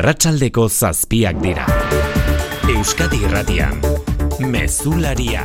Arratsaldeko zazpiak dira. Euskadi Irratian. Mezularia.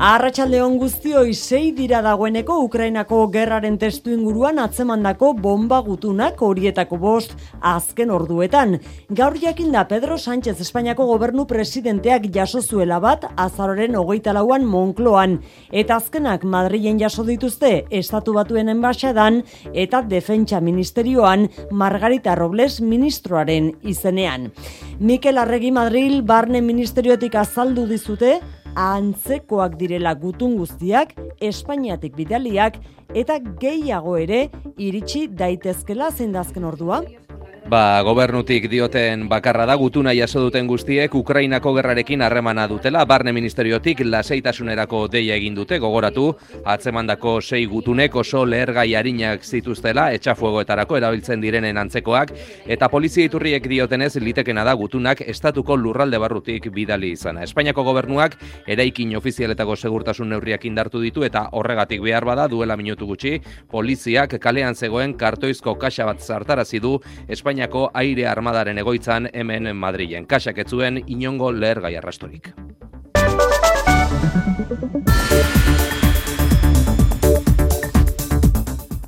Arratxaldeon guztioi sei dira dagoeneko Ukrainako gerraren testu inguruan atzemandako bomba gutunak horietako bost azken orduetan. Gaur jakin da Pedro Sánchez Espainiako gobernu presidenteak jaso zuela bat azaroren hogeita lauan Monkloan. Eta azkenak Madrilen jaso dituzte estatu batuen enbaixadan eta defentsa ministerioan Margarita Robles ministroaren izenean. Mikel Arregi Madril barne ministeriotik azaldu dizute antzekoak direla gutun guztiak, Espainiatik bidaliak eta gehiago ere iritsi daitezkela zeindazken ordua. Ba, gobernutik dioten bakarra da gutuna jaso duten guztiek Ukrainako gerrarekin harremana dutela, barne ministeriotik laseitasunerako deia egin dute, gogoratu, atzemandako sei gutunek oso lehergai harinak zituztela, etxafuegoetarako erabiltzen direnen antzekoak, eta polizia iturriek diotenez litekena da gutunak estatuko lurralde barrutik bidali izana. Espainiako gobernuak eraikin ofizialetako segurtasun neurriak indartu ditu eta horregatik behar bada duela minutu gutxi, poliziak kalean zegoen kartoizko kaxa bat zartarazi du Espainia Espainiako aire armadaren egoitzan hemen Madrilen. Kasak etzuen inongo leher gai arrastorik.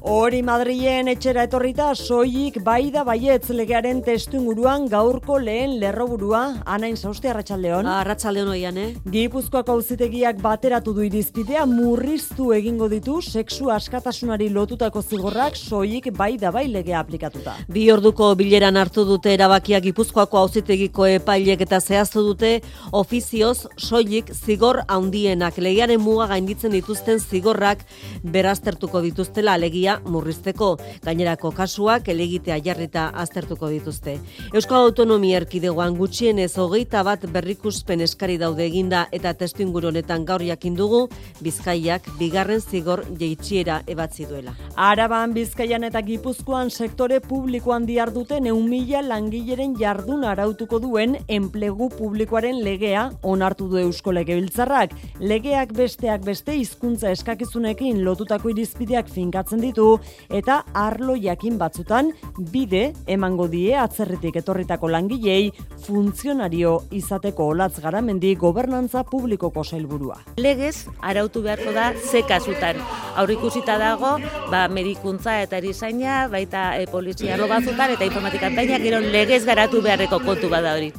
Hori Madrilen etxera etorrita soilik bai da baietz legearen testu inguruan gaurko lehen lerroburua anain zauste arratsaldeon. Arratsaldeon oian, eh? Gipuzkoako auzitegiak bateratu du irizpidea murriztu egingo ditu sexu askatasunari lotutako zigorrak soilik bai da bai legea aplikatuta. Bi orduko bileran hartu dute erabakia Gipuzkoako auzitegiko epailek eta zehaztu dute ofizioz soilik zigor handienak legearen muga gainditzen dituzten zigorrak beraztertuko dituztela alegia murrizteko. Gainerako kasuak elegitea jarrita aztertuko dituzte. Euskal Autonomia Erkidegoan gutxienez hogeita bat berrikuspen eskari daude eginda eta testu honetan gaur jakin dugu Bizkaiak bigarren zigor jeitxiera ebatzi duela. Araban Bizkaian eta Gipuzkoan sektore publikoan diarduten eun mila langileren jardun arautuko duen enplegu publikoaren legea onartu du Eusko Legebiltzarrak. Legeak besteak beste hizkuntza eskakizunekin lotutako irizpideak finkatzen ditu eta arlo jakin batzutan bide emango die atzerritik etorritako langilei funtzionario izateko olatz garamendi gobernantza publikoko sailburua. Legez arautu beharko da ze kasutan. Aurrikusita dago, ba medikuntza eta erizaina, baita e, polizia arlo batzutan eta informatikantaina gero legez garatu beharreko kontu bada hori.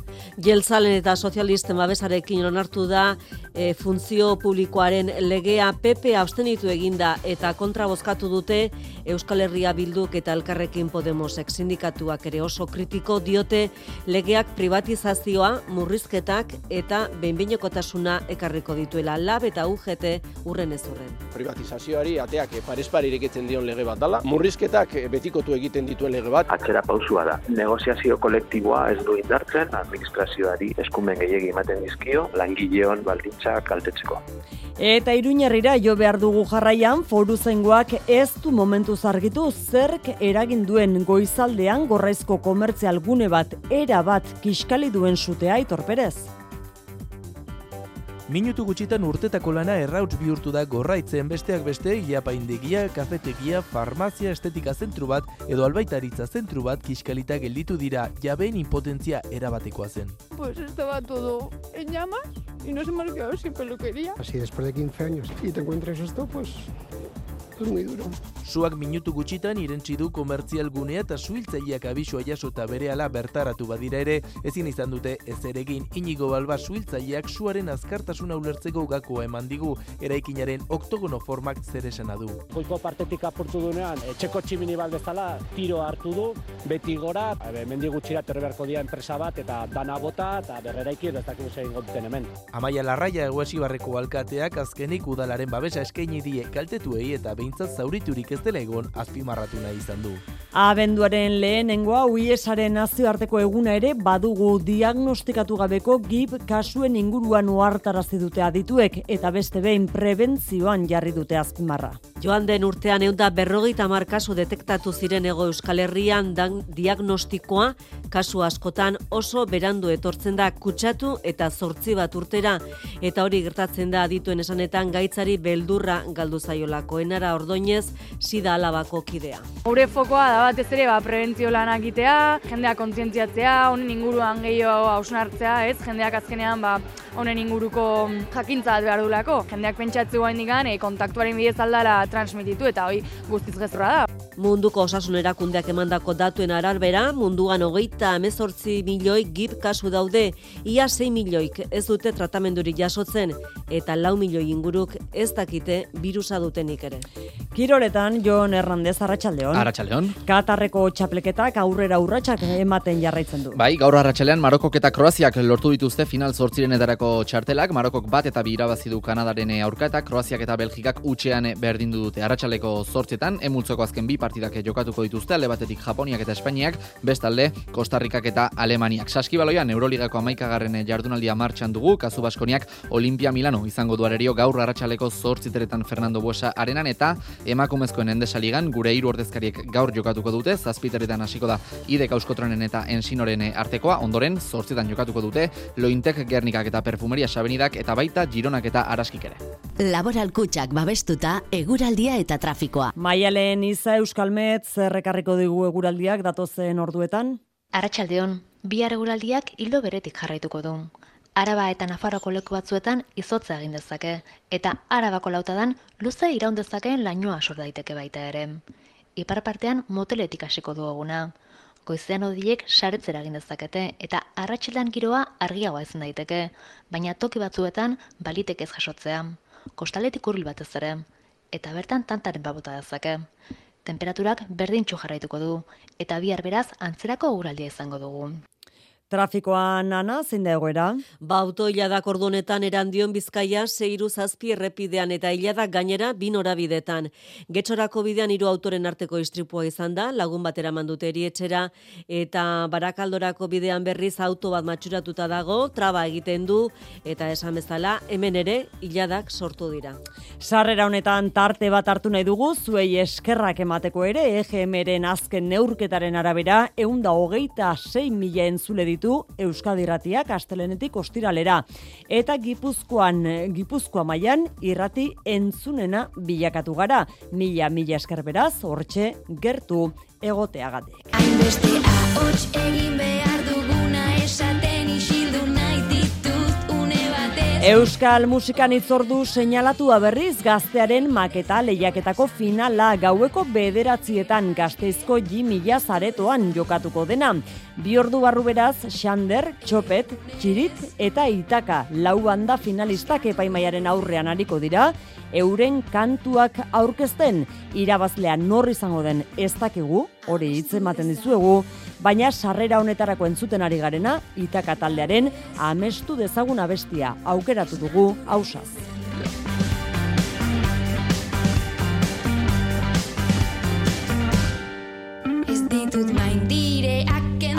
Jeltzalen eta sozialisten babesarekin onartu da e, funtzio publikoaren legea PP abstenitu eginda eta kontra bozkatu dute Euskal Herria Bilduk eta Elkarrekin Podemosek sindikatuak ere oso kritiko diote legeak privatizazioa, murrizketak eta behinbinokotasuna ekarriko dituela lab eta UGT urren ez urren. Privatizazioari ateak parespari irekitzen dion lege bat dala, murrizketak betikotu egiten dituen lege bat. Atzera pausua da. Negoziazio kolektiboa ez du indartzen, administrazioari eskumen gehiagi ematen dizkio, langileon baldintza kaltetzeko. Eta iruñerrira jo behar dugu jarraian, foru zengoak ez du momentu zargitu zerk eragin duen goizaldean gorraizko komertzial gune bat era bat kiskali duen sutea itorperez. Minutu gutxitan urtetako lana errauts bihurtu da gorraitzen besteak beste iapaindegia, kafetegia, farmazia estetika zentru bat edo albaitaritza zentru bat kiskalita gelditu dira jabeen impotentzia erabatekoa zen. Pues estaba todo en llamas y no se me ha quedado sin peluquería. Así después de 15 años y te encuentras esto, pues es muy duro. Suak minutu gutxitan irentzi du komertzial gunea eta suhiltzaileak abisua jaso eta berehala bertaratu badira ere, ezin izan dute ez eregin inigo balba suhiltzaileak suaren azkartasuna ulertzeko gakoa eman digu, eraikinaren oktogono formak zer esana du. Goiko partetik apurtu duenean, etxeko tximini baldezala tiro hartu du, beti gora, Habe, mendi gutxira terberko dia enpresa bat eta dana bota eta berreraiki edo ez dakibu zein gotzen hemen. Amaia Larraia eguesi barreko alkateak azkenik udalaren babesa eskaini die kaltetuei eta behintzat zauriturik ez dela egon azpimarratu nahi izan du. Abenduaren lehenengoa uiesaren nazioarteko eguna ere badugu diagnostikatu gabeko gip kasuen inguruan ohartarazi dute adituek eta beste behin prebentzioan jarri dute azpimarra. Joan den urtean eunda berrogeita mar kasu detektatu ziren ego Euskal Herrian dan diagnostikoa kasu askotan oso berandu etortzen da kutsatu eta zortzi bat urtera eta hori gertatzen da adituen esanetan gaitzari beldurra galdu zaiolako enara ordoinez sida alabako kidea. Gure fokoa da batez ere ba, prebentzio lanak egitea, jendeak kontzientziatzea, honen inguruan gehiago hausnartzea, ez? Jendeak azkenean ba, honen inguruko jakintza bat behar dulako. Jendeak pentsatzu guain digan, e, kontaktuaren bidez aldara transmititu eta hoi guztiz gezurra da. Munduko osasun erakundeak emandako datuen ararbera, munduan hogeita amezortzi milioi gip kasu daude, ia 6 milioik ez dute tratamendurik jasotzen, eta lau milioi inguruk ez dakite virusa dutenik ere. Kiroletan, Jon Herrandez, Arratxaldeon. Arratxaldeon. Katarreko txapleketak aurrera urratsak ematen jarraitzen du. Bai, gaur arratsaldean Marokok eta Kroaziak lortu dituzte final zortziren edarako txartelak. Marokok bat eta bi irabazi du Kanadaren aurka eta Kroaziak eta Belgikak utxean berdindu dute. Arratsaleko zortzietan, emultzoko azken bi partidak jokatuko dituzte, alde batetik Japoniak eta Espainiak, bestalde Kostarrikak eta Alemaniak. Saskibaloian, Euroligako amaikagarren jardunaldia martxan dugu, kazu Baskoniak Olimpia Milano izango duarerio gaur arratsaleko zortziteretan Fernando Buesa arenan eta emakumezkoen endesaligan gure hiru ordezkariek gaur jokatuko dute, zazpiteretan hasiko da idek auskotronen eta ensinoren artekoa, ondoren zortzitan jokatuko dute, lointek gernikak eta perfumeria sabenidak eta baita gironak eta araskik ere. Laboral kutsak babestuta, eguraldia eta trafikoa. Maialen Iza Euskalmet zerrekarriko digu eguraldiak datozen orduetan? Arratxaldeon, bihar eguraldiak hildo beretik jarraituko du. Araba eta Nafarroko leku batzuetan izotza egin dezake, eta Arabako lautadan luze iraun dezakeen lainoa sor daiteke baita ere. Ipar partean moteletik hasiko du eguna. Goizean odiek saretzera egin dezakete eta arratsaldean giroa argiagoa ezin daiteke, baina toki batzuetan balitek ez jasotzea. Kostaletik hurbil batez ere eta bertan tantaren babota dezake. Temperaturak berdintxu jarraituko du eta bihar beraz antzerako eguraldia izango dugu. Trafikoan nana, zein da egoera? Ba, auto hiladak ordunetan erandion bizkaia, zeiru zazpi errepidean eta hiladak gainera bin bidetan. Getxorako bidean hiru autoren arteko istripua izan da, lagun batera mandute erietxera, eta barakaldorako bidean berriz auto bat matxuratuta dago, traba egiten du, eta esan bezala, hemen ere, hiladak sortu dira. Sarrera honetan tarte bat hartu nahi dugu, zuei eskerrak emateko ere, EGM-eren azken neurketaren arabera, eunda hogeita 6 mila entzule ditu ditu Euskadi Irratiak astelenetik ostiralera eta Gipuzkoan Gipuzkoa mailan irrati entzunena bilakatu gara. Mila mila esker beraz hortxe gertu egoteagatik. Hainbeste ahots egin behar duguna nahi Euskal musikan itzordu seinalatu berriz gaztearen maketa lehiaketako finala gaueko bederatzietan gazteizko jimila zaretoan jokatuko dena. Bi ordu barru beraz, Xander, Txopet, Txirit eta Itaka lau banda finalistak epaimaiaren aurrean hariko dira, euren kantuak aurkezten irabazlean nor izango den ez dakigu, hori hitz ematen dizuegu, baina sarrera honetarako entzuten ari garena Itaka taldearen amestu dezaguna bestia aukeratu dugu hausaz.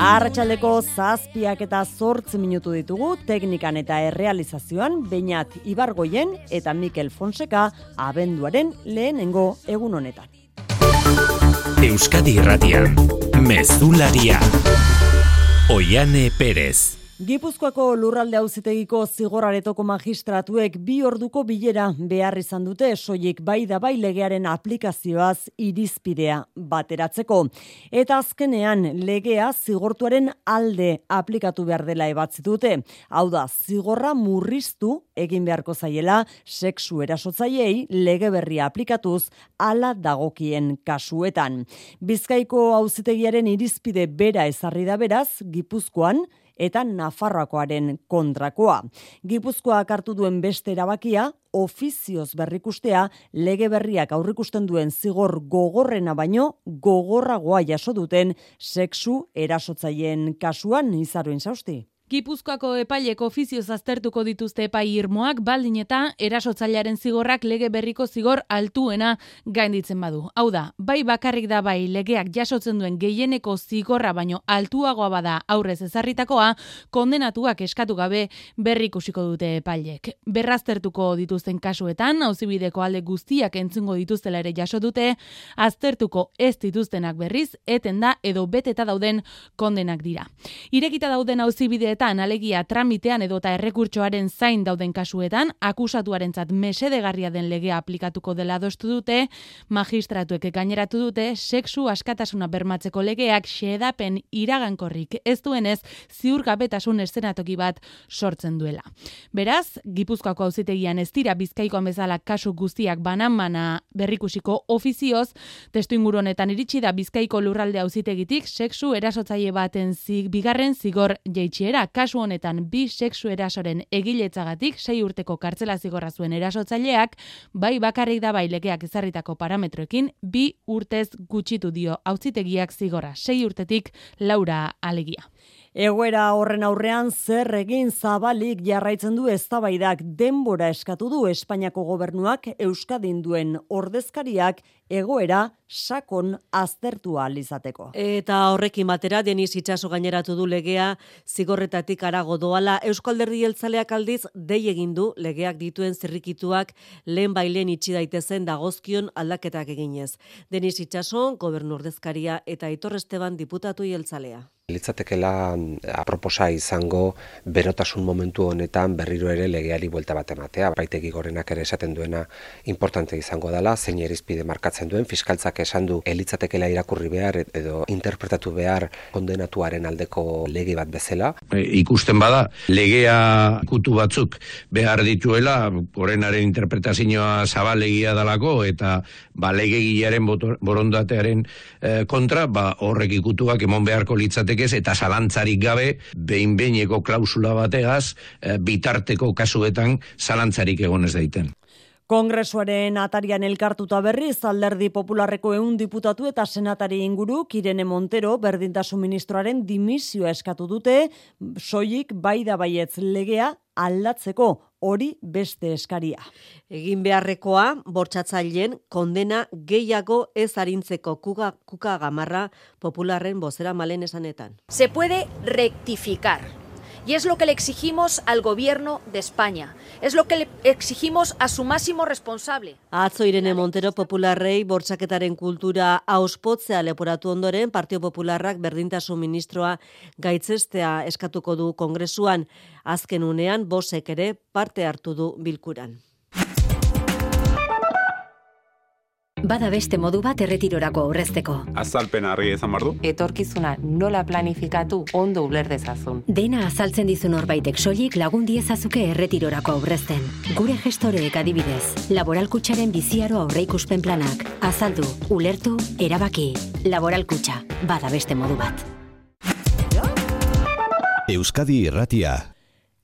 Arratxaldeko zazpiak eta zortz minutu ditugu teknikan eta errealizazioan bainat Ibargoien eta Mikel Fonseka abenduaren lehenengo egun honetan. Euskadi Irratian, Mezularia, Oiane Perez. Gipuzkoako lurralde auzitegiko zigoraretoko magistratuek bi orduko bilera behar izan dute soilik bai da bai legearen aplikazioaz irizpidea bateratzeko. Eta azkenean legea zigortuaren alde aplikatu behar dela ebatzi dute. Hau da, zigorra murriztu egin beharko zaiela sexu erasotzaiei lege berria aplikatuz ala dagokien kasuetan. Bizkaiko auzitegiaren irizpide bera ezarri da beraz, Gipuzkoan, eta Nafarroakoaren kontrakoa. Gipuzkoak hartu duen beste erabakia, ofizioz berrikustea, lege berriak aurrikusten duen zigor gogorrena baino, gogorragoa jaso duten sexu erasotzaien kasuan izaruen sausti. Gipuzkoako epailek ofizioz aztertuko dituzte epai irmoak baldin eta erasotzailearen zigorrak lege berriko zigor altuena gainditzen badu. Hau da, bai bakarrik da bai legeak jasotzen duen gehieneko zigorra baino altuagoa bada aurrez ezarritakoa, kondenatuak eskatu gabe berrikusiko dute epailek. Berraztertuko dituzten kasuetan, auzibideko alde guztiak entzungo dituztela ere jaso dute, aztertuko ez dituztenak berriz, eten da edo beteta dauden kondenak dira. Irekita dauden auzibide kasuetan alegia tramitean edota errekurtsoaren zain dauden kasuetan akusatuarentzat mesedegarria den legea aplikatuko dela adostu dute, magistratuek gaineratu dute sexu askatasuna bermatzeko legeak xedapen iragankorrik ez duenez ziurgabetasun estenatoki bat sortzen duela. Beraz, Gipuzkoako auzitegian ez dira Bizkaikoan bezala kasu guztiak banan-bana berrikusiko ofizioz, testu inguru honetan iritsi da Bizkaiko lurralde auzitegitik sexu erasotzaile baten zig, bigarren zigor jeitsiera kasu honetan bi sexu erasoren egiletzagatik sei urteko kartzela zigorra zuen erasotzaileak, bai bakarrik da bai legeak ezarritako parametroekin, bi urtez gutxitu dio auzitegiak zigorra sei urtetik laura alegia. Egoera horren aurrean zer egin zabalik jarraitzen du eztabaidak denbora eskatu du Espainiako gobernuak Euskadin duen ordezkariak egoera sakon aztertu izateko. Eta horrekin batera Denis Itxaso gaineratu du legea zigorretatik arago doala Euskalderdi Jeltzaleak aldiz dei egin du legeak dituen zirrikituak lehen bailen itxi daitezen dagozkion aldaketak eginez. Denis Itxaso gobernu ordezkaria eta Aitor Esteban diputatu Jeltzalea litzatekela aproposa izango berotasun momentu honetan berriro ere legeari buelta bat ematea. Baitegi gorenak ere esaten duena importante izango dela, zein erizpide markatzen duen, fiskaltzak esan du elitzatekela irakurri behar edo interpretatu behar kondenatuaren aldeko lege bat bezala. E, ikusten bada, legea kutu batzuk behar dituela, gorenaren interpretazioa zabalegia dalako eta ba, legegiaren borondatearen e, kontra, ba, horrek ikutuak emon beharko litzate litzateke eta zalantzarik gabe behin behineko klausula bategaz e, bitarteko kasuetan zalantzarik egon ez daiten. Kongresuaren atarian elkartuta berriz alderdi popularreko eun diputatu eta senatari inguru Kirene Montero berdintasun ministroaren dimisioa eskatu dute soilik bai da baietz legea aldatzeko hori beste eskaria. Egin beharrekoa, bortxatzaileen kondena gehiago ez harintzeko kuka, kuka gamarra popularren bozera malen esanetan. Se puede rectificar. Y es lo que le exigimos al gobierno de España. Es lo que le exigimos a su máximo responsable. Atzo Irene Montero popularrei bortzaketaren kultura auspotzea leporatu ondoren Partio Popularrak berdintasun ministroa gaitzestea eskatuko du kongresuan. Azken unean bosek ere parte hartu du bilkuran. Bada beste modu bat erretirorako aurrezteko. Azalpen harri ezan bardu. Etorkizuna nola planifikatu ondo uler dezazun. Dena azaltzen dizun horbaitek soilik lagun diezazuke erretirorako aurrezten. Gure gestoreek adibidez, laboralkutsaren biziaro aurreikuspen planak. Azaldu, ulertu, erabaki. Laboralkutsa, bada beste modu bat. Euskadi Irratia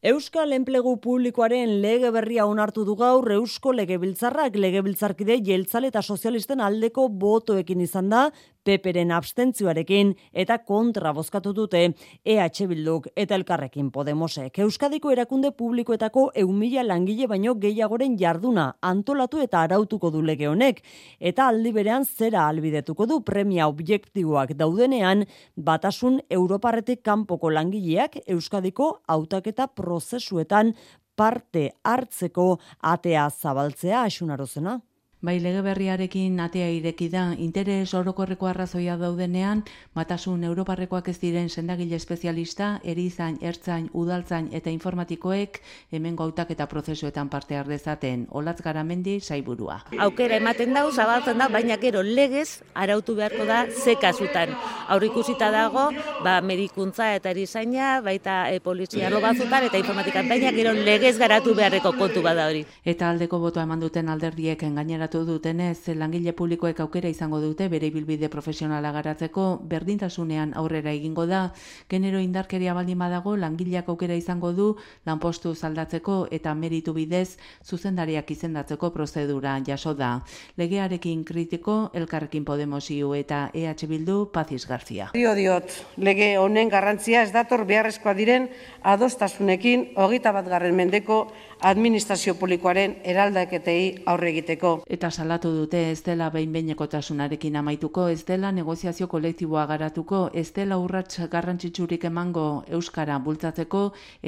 Euskal Enplegu Publikoaren lege berria onartu du gaur Eusko Legebiltzarrak. Legebiltzarkide jeltzale eta sozialisten aldeko botoekin izan da Peperen abstentzioarekin eta kontra bozkatu dute EH Bilduk eta Elkarrekin Podemosek. Euskadiko erakunde publikoetako eumila langile baino gehiagoren jarduna antolatu eta arautuko du lege honek eta aldi berean zera albidetuko du premia objektiboak daudenean batasun Europarretik kanpoko langileak Euskadiko hautaketa prozesuetan parte hartzeko atea zabaltzea asunarozena. Bai, lege berriarekin atea ireki da, interes orokorreko arrazoia daudenean, matasun europarrekoak ez diren sendagile espezialista, erizain, ertzain, udaltzain eta informatikoek hemen gautak eta prozesuetan parte dezaten. Olatz garamendi, saiburua. Aukera ematen dau, zabaltzen da, baina gero legez arautu beharko da ze kasutan. Aurrikusita dago, ba, medikuntza eta erizaina, baita e, polizia batzutan eta informatikan, baina gero legez garatu beharreko kontu bada hori. Eta aldeko botoa eman duten alderdiek gainera salatu dutenez, langile publikoek aukera izango dute bere bilbide profesionala garatzeko, berdintasunean aurrera egingo da, genero indarkeria baldin badago, langileak aukera izango du lanpostu zaldatzeko eta meritu bidez zuzendariak izendatzeko prozedura jaso da. Legearekin kritiko, elkarrekin Podemosiu eta EH Bildu, Pazis Garzia. Dio diot, lege honen garrantzia ez dator beharrezkoa diren adostasunekin hogeita bat garren mendeko administrazio publikoaren eraldaketei aurre egiteko. Eta salatu dute ez dela behin-behinekotasunarekin amaituko, ez dela negoziazio kolektiboa garatuko, ez dela urrats garrantzitsurik emango Euskara bultzatzeko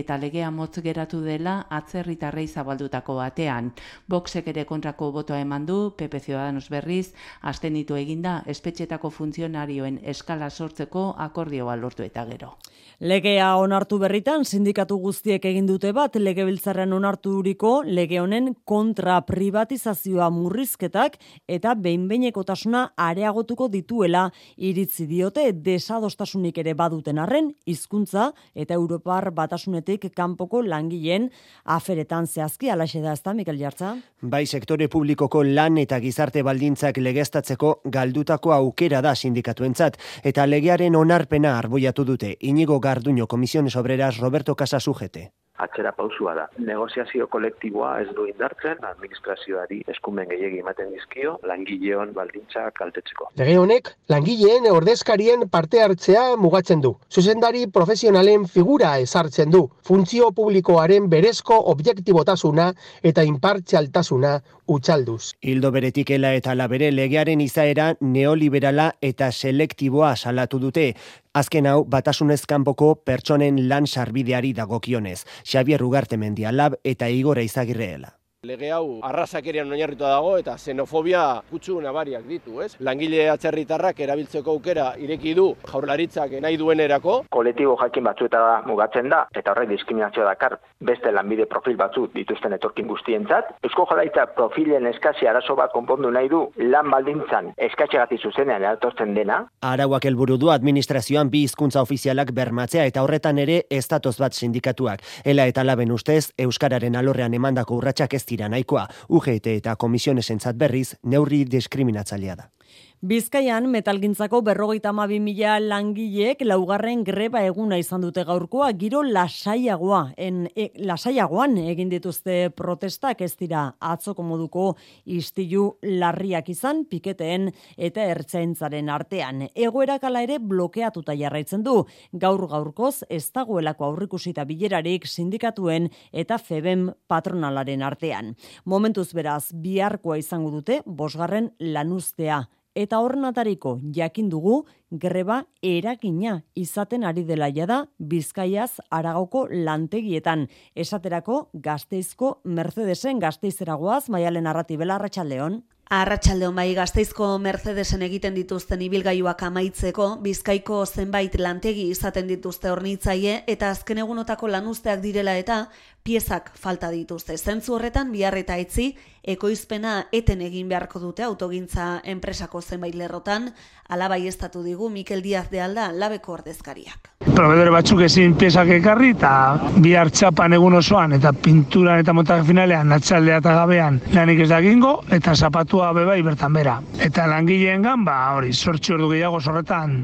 eta legea motz geratu dela atzerritarrei zabaldutako batean. Boxek ere kontrako botoa eman du, PP Ciudadanos berriz, astenitu eginda espetxetako funtzionarioen eskala sortzeko akordioa lortu eta gero. Legea onartu berritan, sindikatu guztiek egin dute bat, legebiltzarren onarturiko lege honen kontra privatizazioa murrizketak eta behinbeinekotasuna areagotuko dituela iritzi diote desadostasunik ere baduten arren, hizkuntza eta Europar batasunetik kanpoko langileen aferetan zehazki alaxe da ezta, Mikel Jartza? Bai, sektore publikoko lan eta gizarte baldintzak legeztatzeko galdutako aukera da sindikatuentzat eta legearen onarpena arboiatu dute. Inigo Garduño, Comisiones Obreras, Roberto Casasujete atzera pausua da. Negoziazio kolektiboa ez du indartzen, administrazioari eskumen gehiegi ematen dizkio, langileon baldintza kaltetzeko. Lege honek, langileen ordezkarien parte hartzea mugatzen du. Zuzendari profesionalen figura ezartzen du. Funtzio publikoaren berezko objektibotasuna eta inpartzialtasuna utxalduz. Hildo beretikela eta labere legearen izaera neoliberala eta selektiboa salatu dute. Azken hau, batasunez kanpoko pertsonen lan sarbideari dagokionez. Xavier Ugarte Mendialab eta Igora Izagirreela. Lege hau arrazakerian oinarrituta dago eta xenofobia kutsu nabariak ditu, ez? Langile atzerritarrak erabiltzeko aukera ireki du jaurlaritzak nahi duenerako. Kolektibo jakin batzueta da mugatzen da eta horrek diskriminazio dakar beste lanbide profil batzu dituzten etorkin guztientzat. Eusko Jaurlaritza profilen eskasi arazo bat konpondu nahi du lan baldintzan eskatxegati zuzenean eratortzen dena. Arauak helburu du administrazioan bi hizkuntza ofizialak bermatzea eta horretan ere estatoz bat sindikatuak. Ela eta laben ustez, Euskararen alorrean emandako urratsak ez dira nahikoa, UGT eta komisionesentzat berriz neurri diskriminatzailea da. Bizkaian metalgintzako berrogeita mabi mila langileek laugarren greba eguna izan dute gaurkoa, giro lasaiagoa, en, e, lasaiagoan egin dituzte protestak ez dira atzoko moduko istilu larriak izan piketeen eta ertzaintzaren artean. Egoera kala ere blokeatuta jarraitzen du, gaur gaurkoz ez dagoelako aurrikusita bilerarik sindikatuen eta feben patronalaren artean. Momentuz beraz, biharkoa izango dute, bosgarren lanuztea eta horrenatariko jakin dugu greba eragina izaten ari dela jada Bizkaiaz Aragoko lantegietan. Esaterako Gasteizko Mercedesen Gasteizeragoaz Maialen Arratibela Arratsaldeon Arratxaldeon bai gazteizko Mercedesen egiten dituzten ibilgailuak amaitzeko, bizkaiko zenbait lantegi izaten dituzte hornitzaile eta azken egunotako lanuzteak direla eta piezak falta dituzte. Zentzu horretan bihar eta etzi ekoizpena eten egin beharko dute autogintza enpresako zenbait lerrotan, alabai estatu digu Mikel Diaz de Alda labeko ordezkariak. Provedore batzuk ezin piezak ekarri eta bihar txapan egun osoan eta pinturan eta montak finalean natxaldea eta gabean lanik ez dakingo eta zapatua bebai bertan bera. Eta langileen gan, ba hori, sortxi ordu gehiago sorretan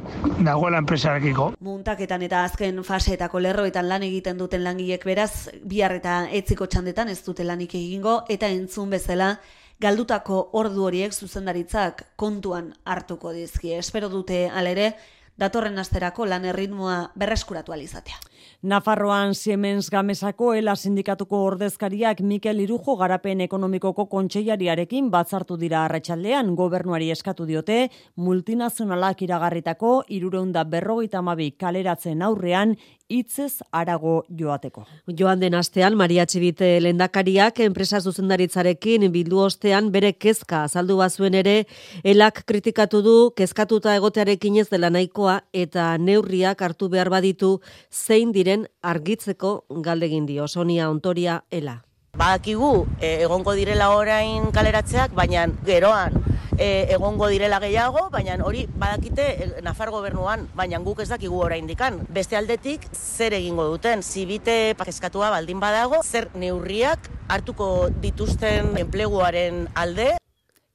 dagoela enpresarekiko. Muntaketan eta azken faseetako lerroetan lan egiten duten langilek beraz, bihar eta etziko txandetan ez dute lanik egingo eta entzun bezala galdutako ordu horiek zuzendaritzak kontuan hartuko dizki. Espero dute alere datorren asterako lan erritmoa berreskuratu alizatea. Nafarroan Siemens Gamesako ela sindikatuko ordezkariak Mikel Irujo garapen ekonomikoko kontseilariarekin batzartu dira arratsaldean gobernuari eskatu diote multinazionalak iragarritako irureunda berrogeita mabi kaleratzen aurrean hitzez arago joateko. Joan den astean Maria Txibite lendakariak enpresa zuzendaritzarekin bildu ostean bere kezka azaldu bazuen ere elak kritikatu du kezkatuta egotearekin ez dela nahikoa eta neurriak hartu behar baditu zein diren argitzeko galdegin dio Sonia Ontoria ela. Badakigu e, egongo direla orain kaleratzeak, baina geroan e, egongo direla gehiago, baina hori badakite e, Nafar gobernuan, baina guk ez dakigu orain dikan. Beste aldetik, zer egingo duten, zibite pakeskatua baldin badago, zer neurriak hartuko dituzten enpleguaren alde,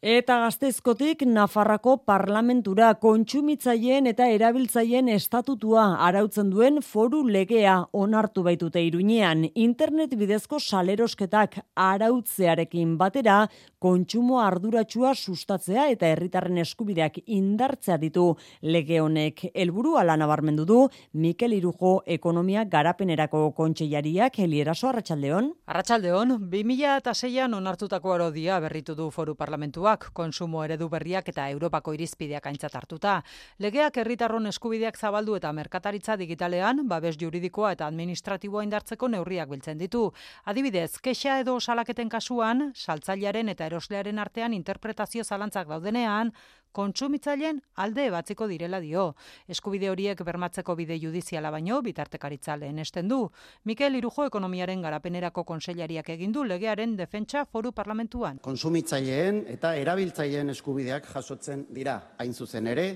Eta gaztezkotik Nafarrako parlamentura kontsumitzaileen eta erabiltzaileen estatutua arautzen duen foru legea onartu baitute iruñean. Internet bidezko salerosketak arautzearekin batera kontsumo arduratsua sustatzea eta herritarren eskubideak indartzea ditu lege honek. Helburu ala nabarmendu du Mikel Irujo ekonomia garapenerako kontseilariak Elieraso Arratsaldeon. Arratsaldeon 2006an onartutako arodia berritu du foru parlamentua konsumo eredu berriak eta Europako irizpideak aintzat hartuta. Legeak herritarron eskubideak zabaldu eta merkataritza digitalean, babes juridikoa eta administratiboa indartzeko neurriak biltzen ditu. Adibidez, kexa edo salaketen kasuan, saltzailearen eta eroslearen artean interpretazio zalantzak daudenean, kontsumitzaileen alde batziko direla dio. Eskubide horiek bermatzeko bide judiziala baino bitartekaritza lehenesten du. Mikel Irujo ekonomiaren garapenerako konseilariak egin du legearen defentsa foru parlamentuan. Kontsumitzaileen eta erabiltzaileen eskubideak jasotzen dira. Hain zuzen ere,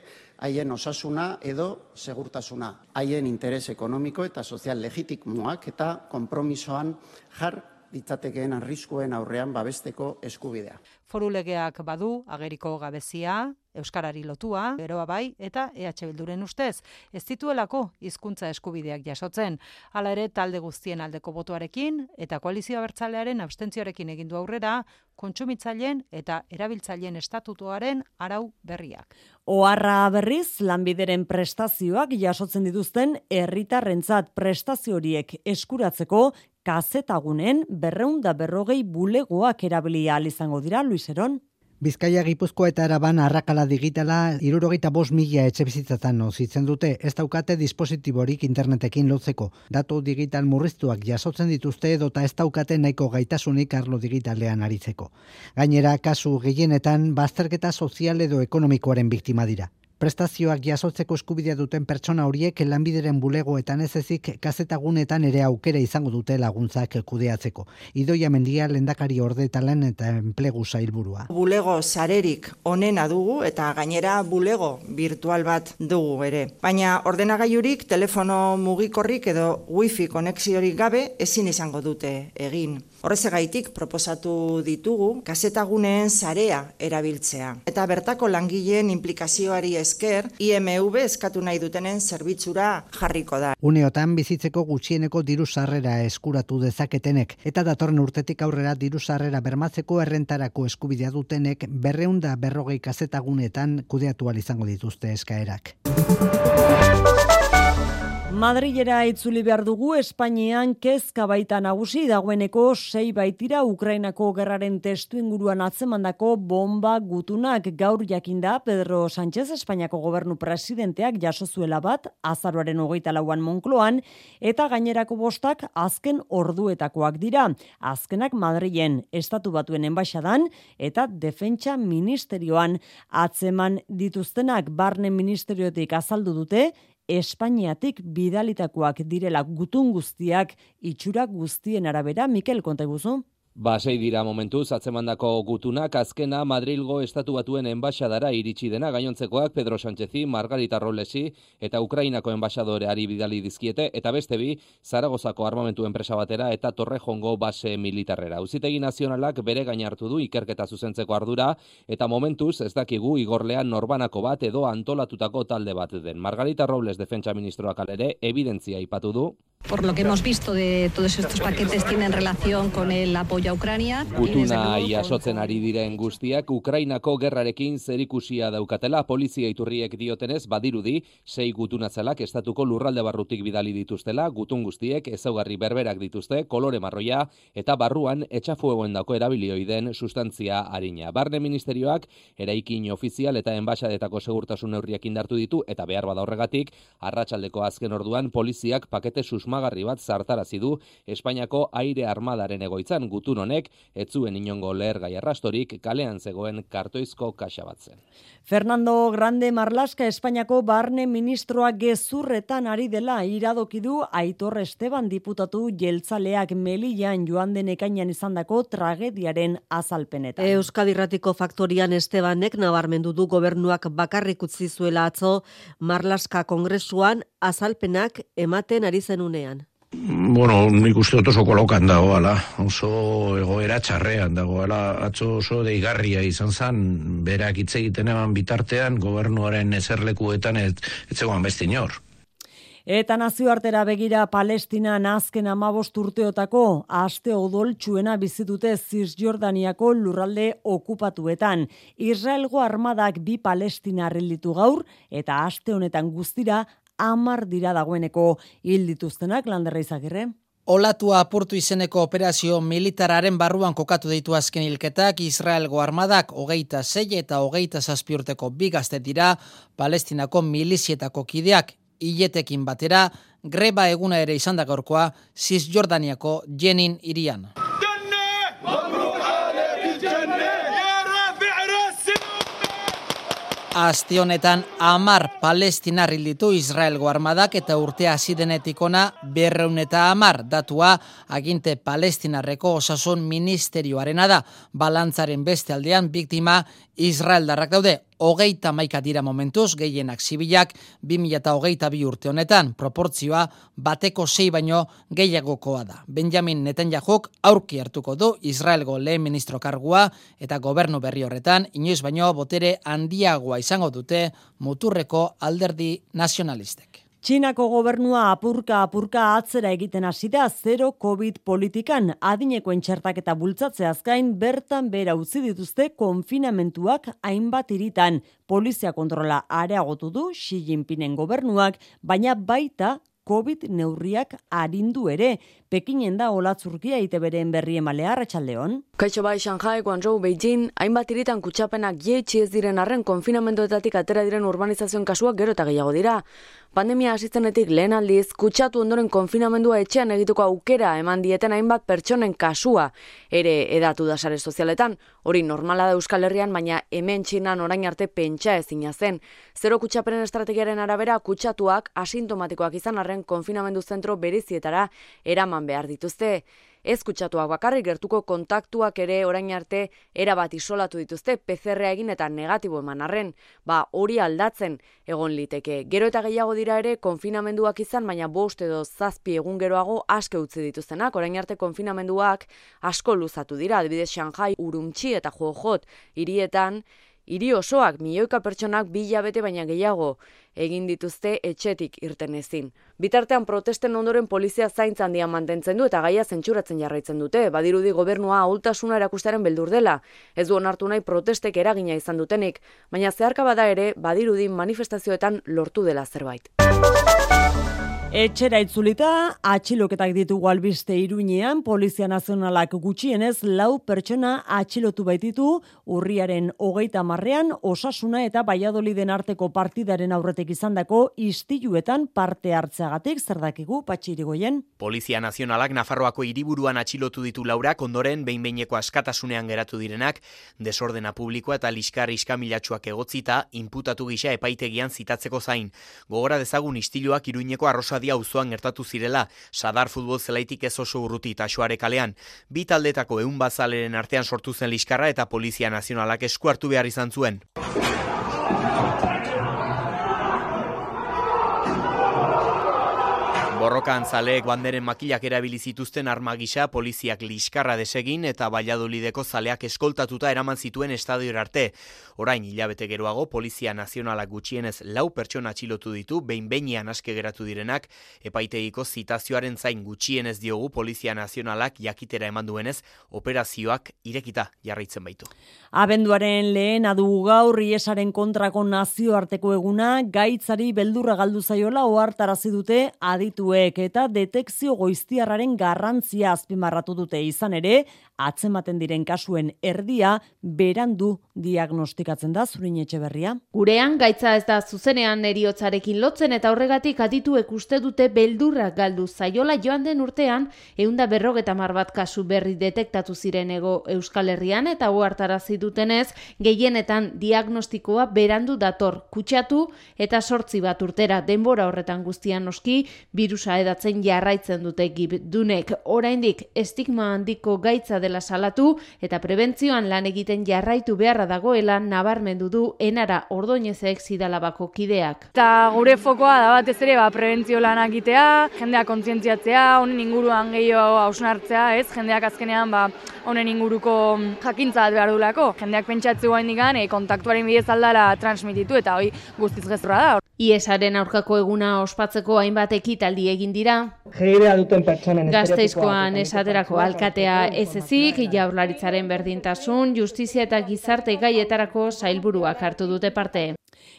haien osasuna edo segurtasuna, haien interes ekonomiko eta sozial legitimoak eta konpromisoan jar ditzatekeen arriskuen aurrean babesteko eskubidea. Foru legeak badu ageriko gabezia, euskarari lotua, geroa bai eta EH Bilduren ustez, ez dituelako hizkuntza eskubideak jasotzen. Hala ere talde guztien aldeko botuarekin eta koalizio abertzalearen abstentzioarekin egin du aurrera kontsumitzaileen eta erabiltzaileen estatutuaren arau berriak. Oharra berriz lanbideren prestazioak jasotzen dituzten herritarrentzat prestazio horiek eskuratzeko kazetagunen berreunda berrogei bulegoak erabilia izango dira, Luiseron? Bizkaia Gipuzkoa eta Araban arrakala digitala irurogeita bos mila etxe bizitzatan nozitzen dute, ez daukate dispositiborik internetekin lotzeko. Datu digital murriztuak jasotzen dituzte edota ez daukate nahiko gaitasunik arlo digitalean aritzeko. Gainera, kasu gehienetan, bazterketa sozial edo ekonomikoaren biktima dira. Prestazioak jasotzeko eskubidea duten pertsona horiek lanbideren bulegoetan ez ezik kazetagunetan ere aukera izango dute laguntzak kudeatzeko. Idoia mendia lendakari orde talen eta enplegu zailburua. Bulego sarerik onena dugu eta gainera bulego virtual bat dugu ere. Baina ordenagailurik, telefono mugikorrik edo wifi konexiorik gabe ezin izango dute egin. Horrezegaitik proposatu ditugu kazetaguneen sarea erabiltzea. Eta bertako langileen implikazioari esker, IMV eskatu nahi dutenen zerbitzura jarriko da. Uneotan bizitzeko gutxieneko diru sarrera eskuratu dezaketenek eta datorren urtetik aurrera diru sarrera bermatzeko errentarako eskubidea dutenek berreunda berrogei kazetagunetan kudeatu izango dituzte eskaerak. Madrilera itzuli behar dugu Espainian kezka baita nagusi dagoeneko sei baitira Ukrainako gerraren testu inguruan atzemandako bomba gutunak gaur jakinda Pedro Sánchez Espainiako gobernu presidenteak jasozuela bat azaroaren hogeita lauan Monkloan eta gainerako bostak azken orduetakoak dira. Azkenak Madrilen estatu batuen enbaixadan eta defentsa ministerioan atzeman dituztenak barne ministeriotik azaldu dute Espainiatik bidalitakoak direla gutun guztiak itxura guztien arabera Mikel Konteguzu. Basei dira momentu, zatzemandako gutunak azkena Madrilgo estatu batuen enbaixadara iritsi dena gainontzekoak Pedro Sánchezi, Margarita Rolesi eta Ukrainako enbaixadoreari bidali dizkiete eta beste bi Zaragozako armamentu enpresa batera eta Torrejongo base militarrera. Uzitegi nazionalak bere gain hartu du ikerketa zuzentzeko ardura eta momentuz ez dakigu igorlean norbanako bat edo antolatutako talde bat den. Margarita Robles defentsa ministroak alere evidentzia ipatu du. Por lo que hemos visto de todos estos paquetes tienen relación con el apoyo a Ucrania. Gutuna iasotzen ari diren guztiak Ukrainako gerrarekin zerikusia daukatela polizia iturriek diotenez badirudi sei gutunatzalak estatuko lurralde barrutik bidali dituztela gutun guztiek ezaugarri berberak dituzte kolore marroia eta barruan etxafuegoen dako erabilioi den sustantzia harina. Barne ministerioak eraikin ofizial eta enbaixadetako segurtasun neurriak indartu ditu eta behar bada horregatik arratsaldeko azken orduan poliziak pakete susmagarri bat zartarazi du Espainiako aire armadaren egoitzan gutun honek ez zuen inongo leher gai arrastorik kalean zegoen kartoizko kaxa batzen. Fernando Grande Marlaska Espainiako barne ministroa gezurretan ari dela iradoki du Aitor Esteban diputatu jeltzaleak Melillan joan den ekainan izandako tragediaren azalpenetan. Euskadirratiko faktorian Estebanek nabarmendu du gobernuak bakarrik utzi zuela atzo Marlaska kongresuan azalpenak ematen ari zenunean. Bueno, nik uste dut oso kolokan dagoela, oso egoera txarrean dagoela, atzo oso deigarria izan zen, berak hitz egiten eman bitartean, gobernuaren eserlekuetan ez, zegoen beste inor. Eta nazioartera begira Palestina nazken amabost urteotako aste odoltsuena bizitute Cisjordaniako lurralde okupatuetan. Israelgo armadak bi Palestina ditu gaur eta aste honetan guztira amar dira dagoeneko hil dituztenak landerra izagirre. Olatua apurtu izeneko operazio militararen barruan kokatu ditu azken hilketak Israelgo armadak hogeita zei eta hogeita zazpiurteko bigazte dira Palestinako milizietako kideak hiletekin batera, greba eguna ere izan da gaurkoa, Cisjordaniako Jenin irian. Aste honetan amar palestinar ditu Israelgo armadak eta urtea zidenetikona berreun eta amar datua aginte palestinarreko osasun ministerioarena da. Balantzaren beste aldean biktima Israel darrak daude hogeita maika dira momentuz, gehienak zibilak, 2000 hogeita bi urte honetan, proportzioa bateko sei baino gehiagokoa da. Benjamin Netanyahu aurki hartuko du Israelgo lehen ministro kargua eta gobernu berri horretan, inoiz baino botere handiagoa izango dute muturreko alderdi nazionalistek. Txinako gobernua apurka apurka atzera egiten hasi da zero COVID politikan adineko entxertak eta bultzatze azkain bertan bera utzi dituzte konfinamentuak hainbat iritan. Polizia kontrola areagotu du Xi Jinpingen gobernuak, baina baita COVID neurriak arindu ere. Pekinen da olatzurkia ite beren berri emalea ratxaldeon. Kaixo bai Shanghai, Guangzhou, Beijing, hainbat iritan kutsapenak jeitsi ez diren arren konfinamentoetatik atera diren urbanizazioen kasuak gero eta gehiago dira. Pandemia hasitzenetik lehen aldiz, kutsatu ondoren konfinamendua etxean egituko aukera eman dieten hainbat pertsonen kasua ere edatu da sare sozialetan. Hori normala da Euskal Herrian, baina hemen txinan orain arte pentsa ezina zen. Zero kutsapenen estrategiaren arabera kutsatuak asintomatikoak izan arren konfinamendu zentro berezietara eraman behar dituzte. Ez kutsatuak bakarrik gertuko kontaktuak ere orain arte erabat isolatu dituzte PCR egin eta negatibo eman arren, ba hori aldatzen egon liteke. Gero eta gehiago dira ere konfinamenduak izan, baina bost edo zazpi egun geroago aske utzi dituztenak, orain arte konfinamenduak asko luzatu dira, adibidez Shanghai, Urumtsi eta Johot hirietan, hiri osoak milioika pertsonak bila bete baina gehiago egin dituzte etxetik irten ezin. Bitartean protesten ondoren polizia zaintzan handia mantentzen du eta gaia zentsuratzen jarraitzen dute. Badirudi gobernua ahultasuna erakustaren beldur dela. Ez du onartu nahi protestek eragina izan dutenik, baina zeharka bada ere badirudi manifestazioetan lortu dela zerbait. Etxera itzulita, atxiloketak ditugu albiste iruinean, Polizia Nazionalak gutxienez lau pertsona atxilotu baititu urriaren hogeita marrean, osasuna eta baiadoliden arteko partidaren aurretek izandako istiluetan parte hartzeagatik zer dakigu patxirigoien. Polizia Nazionalak Nafarroako hiriburuan atxilotu ditu laurak ondoren behin-behineko askatasunean geratu direnak, desordena publikoa eta liskar iskamilatsuak egotzita, inputatu gisa epaitegian zitatzeko zain. Gogora dezagun istiluak iruineko arrosa Lagunadia auzoan gertatu zirela, sadar futbol zelaitik ez oso urruti taxuare kalean. Bi taldetako eun bazaleren artean sortu zen liskarra eta polizia nazionalak eskuartu behar izan zuen. Borrokan zaleek banderen makilak erabili zituzten armagisa poliziak liskarra desegin eta Valladolideko zaleak eskoltatuta eraman zituen estadio arte. Orain hilabete geroago polizia nazionalak gutxienez lau pertsona atxilotu ditu behin behinean aske geratu direnak epaiteiko zitazioaren zain gutxienez diogu polizia nazionalak jakitera eman duenez operazioak irekita jarraitzen baitu. Abenduaren lehen adugu gaur iesaren kontrako nazioarteko eguna gaitzari beldurra galdu zaiola ohartarazi dute aditue eta detekzio goiztiarraren garrantzia azpimarratu dute izan ere, atzematen diren kasuen erdia berandu diagnostikatzen da zurin etxe berria. Gurean, gaitza ez da zuzenean eriotzarekin lotzen eta horregatik aditu ekuste dute beldurra galdu zaiola joan den urtean, eunda berrogeta bat kasu berri detektatu ziren ego Euskal Herrian eta uartarazi dutenez, gehienetan diagnostikoa berandu dator kutsatu eta sortzi bat urtera denbora horretan guztian noski, virus birusa edatzen jarraitzen dute gibdunek. Oraindik estigma handiko gaitza dela salatu eta prebentzioan lan egiten jarraitu beharra dagoela nabarmendu du enara ordoinezek zidalabako kideak. Eta gure fokoa da batez ere ba, prebentzio lan egitea, jendea kontzientziatzea, honen inguruan gehiago hausnartzea, ez? Jendeak azkenean ba, honen inguruko jakintza behar dulako. Jendeak pentsatzu hain digan, e, kontaktuaren bidez aldala transmititu eta hoi guztiz gezurra da. Iesaren aurkako eguna ospatzeko hainbat ekitaldi egin dira. Gehirea duten pertsonen Gazteizkoan esaterako alkatea ez ezik, jaurlaritzaren berdintasun, justizia eta gizarte gaietarako zailburuak hartu dute parte.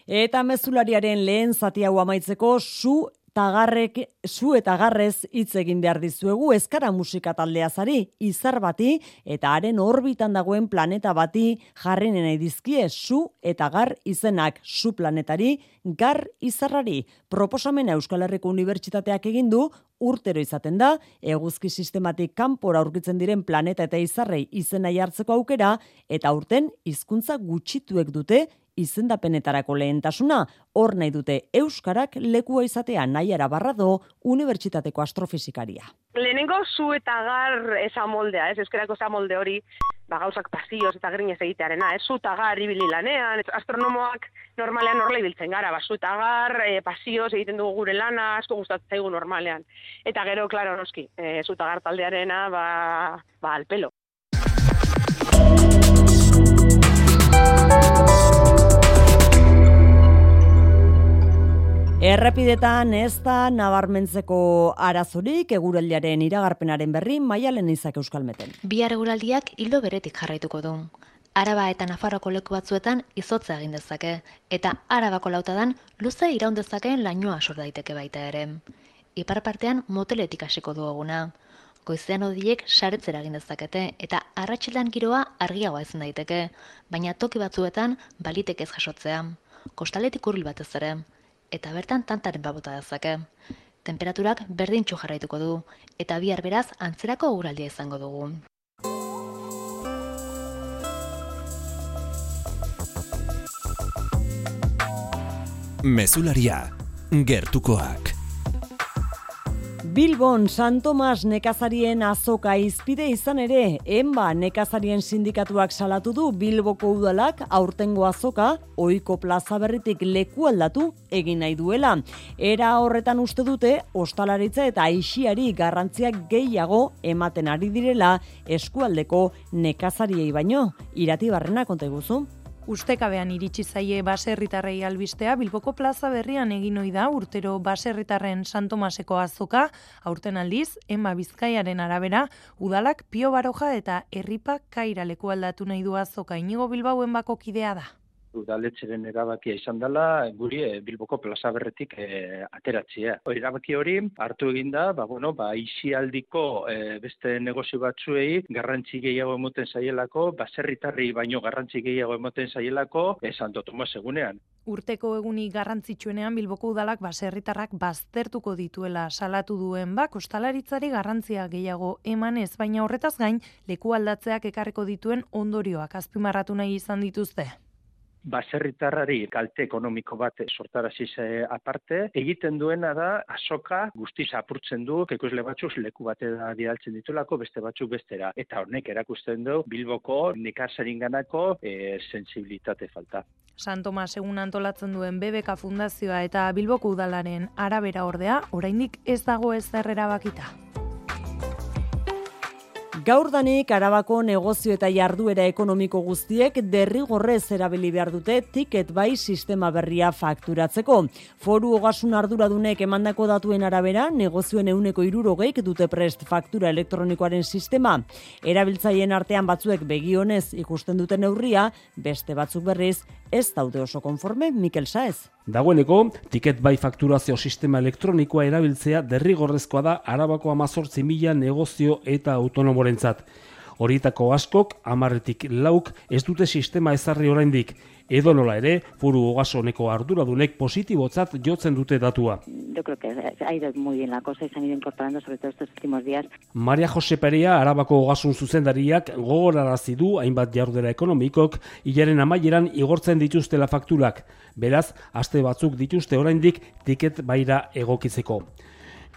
Eta mezulariaren lehen zati hau amaitzeko su tagarrek zu eta garrez hitz egin behar dizuegu eskara musika taldea zari izar bati eta haren orbitan dagoen planeta bati jarri nahi dizkie zu eta gar izenak zu planetari gar izarrari. Proposamena Euskal Herriko Unibertsitateak egin du urtero izaten da eguzki sistematik kanpora aurkitzen diren planeta eta izarrei izena jartzeko aukera eta urten hizkuntza gutxituek dute izendapenetarako lehentasuna, hor nahi dute Euskarak lekua izatea nahiara barrado Unibertsitateko astrofizikaria. Lehenengo zu eta gar eza moldea, ez euskerako eza molde hori, ba, gauzak pasioz eta gerinez egitearena, ez zu eta gar ibili lanean, astronomoak normalean horrela ibiltzen gara, ba, zu eta gar, e, pasioz egiten dugu gure lana, asko gustatzen zaigu normalean. Eta gero, klaro, noski, e, zu eta gar taldearena, ba, ba, alpelo. Errepidetan ez da nabarmentzeko arazorik eguraldiaren iragarpenaren berri maialen izak euskalmeten. Bi eguraldiak hildo beretik jarraituko du. Araba eta Nafarroko leku batzuetan izotza egin dezake, eta arabako lautadan luze iraun dezakeen lainoa sor daiteke baita ere. Ipar partean moteletik hasiko du eguna. Goizean odiek saretzera egin dezakete eta arratsaldean giroa argiagoa ezin daiteke, baina toki batzuetan balitek ez jasotzea. Kostaletik hurbil batez ere, eta bertan tantaren babota dezake. Temperaturak berdintxu jarraituko du, eta bihar beraz antzerako guraldia izango dugu. Mesularia, gertukoak. Bilbon San Tomas nekazarien azoka izpide izan ere, enba nekazarien sindikatuak salatu du Bilboko udalak aurtengo azoka, oiko plaza berritik leku aldatu egin nahi duela. Era horretan uste dute, ostalaritza eta aixiari garrantziak gehiago ematen ari direla eskualdeko nekazariei baino. Irati barrena konta guzu. Ustekabean iritsi zaie baserritarrei albistea Bilboko plaza berrian egin ohi da urtero baserritarren San Tomaseko azoka, aurten aldiz, Emma Bizkaiaren arabera, udalak Pio Baroja eta Herripak Kaira leku aldatu nahi du azoka. Inigo Bilbauen bako kidea da udaletxeren erabakia izan dela guri e, Bilboko plaza berretik e, ateratzea. erabaki hori hartu eginda, ba, bueno, ba, isialdiko e, beste negozio batzuei garrantzi gehiago emoten zaielako, baserritarri baino garrantzi gehiago emoten zaielako, e, Santo Tomas egunean. Urteko eguni garrantzitsuenean Bilboko udalak baserritarrak baztertuko dituela salatu duen ba, kostalaritzari garrantzia gehiago emanez, baina horretaz gain leku aldatzeak ekarriko dituen ondorioak azpimarratu nahi izan dituzte baserritarrari kalte ekonomiko bat sortarazi ze aparte, egiten duena da asoka guztiz apurtzen du, ekoizle batzuk leku batera bidaltzen ditulako beste batzuk bestera. Eta honek erakusten du Bilboko nekasarin ganako e, sensibilitate falta. San Tomas egun antolatzen duen BBK Fundazioa eta Bilboko Udalaren arabera ordea, oraindik ez dago ez zerrera bakita. Gaurdanik arabako negozio eta jarduera ekonomiko guztiek derrigorrez erabili behar dute tiket bai sistema berria fakturatzeko. Foru ogasun arduradunek emandako datuen arabera, negozioen euneko irurogeik dute prest faktura elektronikoaren sistema. Erabiltzaien artean batzuek begionez ikusten duten neurria, beste batzuk berriz ez daude oso konforme, Mikel Saez. Dagoeneko, tiket bai fakturazio sistema elektronikoa erabiltzea derrigorrezkoa da arabako amazortzi mila negozio eta autonomorentzat. Horietako askok, amarretik lauk, ez dute sistema ezarri oraindik. Edo nola ere, furu ogasoneko arduradunek positibotzat jotzen dute datua. Yo creo que ha ido muy bien la cosa y se han ido incorporando sobre todo estos últimos días. Maria Jose Perea, arabako ogasun zuzendariak, gogorarazi du hainbat jardera ekonomikok, hilaren amaieran igortzen dituztela fakturak. Beraz, aste batzuk dituzte oraindik tiket baira egokitzeko.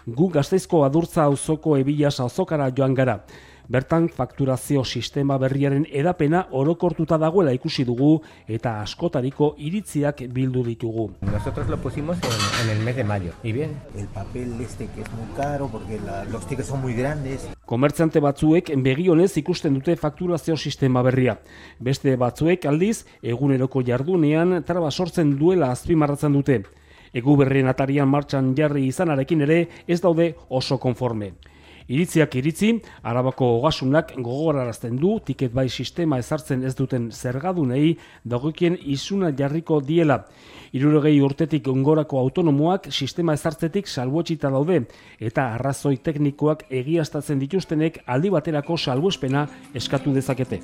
Gu gazteizko adurtza auzoko ebilas auzokara joan gara. Bertan fakturazio sistema berriaren edapena orokortuta dagoela ikusi dugu eta askotariko iritziak bildu ditugu. Nosotros lo pusimos en, en el mes de mayo. Y bien, el papel este que es muy caro porque la, los tickets son muy grandes. Komertzante batzuek begionez ikusten dute fakturazio sistema berria. Beste batzuek aldiz eguneroko jardunean traba sortzen duela azpimarratzen dute. Egu berrien atarian martxan jarri izanarekin ere ez daude oso konforme. Iritziak iritzi, arabako ogasunak gogorarazten du tiket bai sistema ezartzen ez duten zergadunei dagokien izuna jarriko diela. Irurogei urtetik ongorako autonomoak sistema ezartzetik salbuetxita daude eta arrazoi teknikoak egiaztatzen dituztenek aldi baterako salbuespena eskatu dezakete.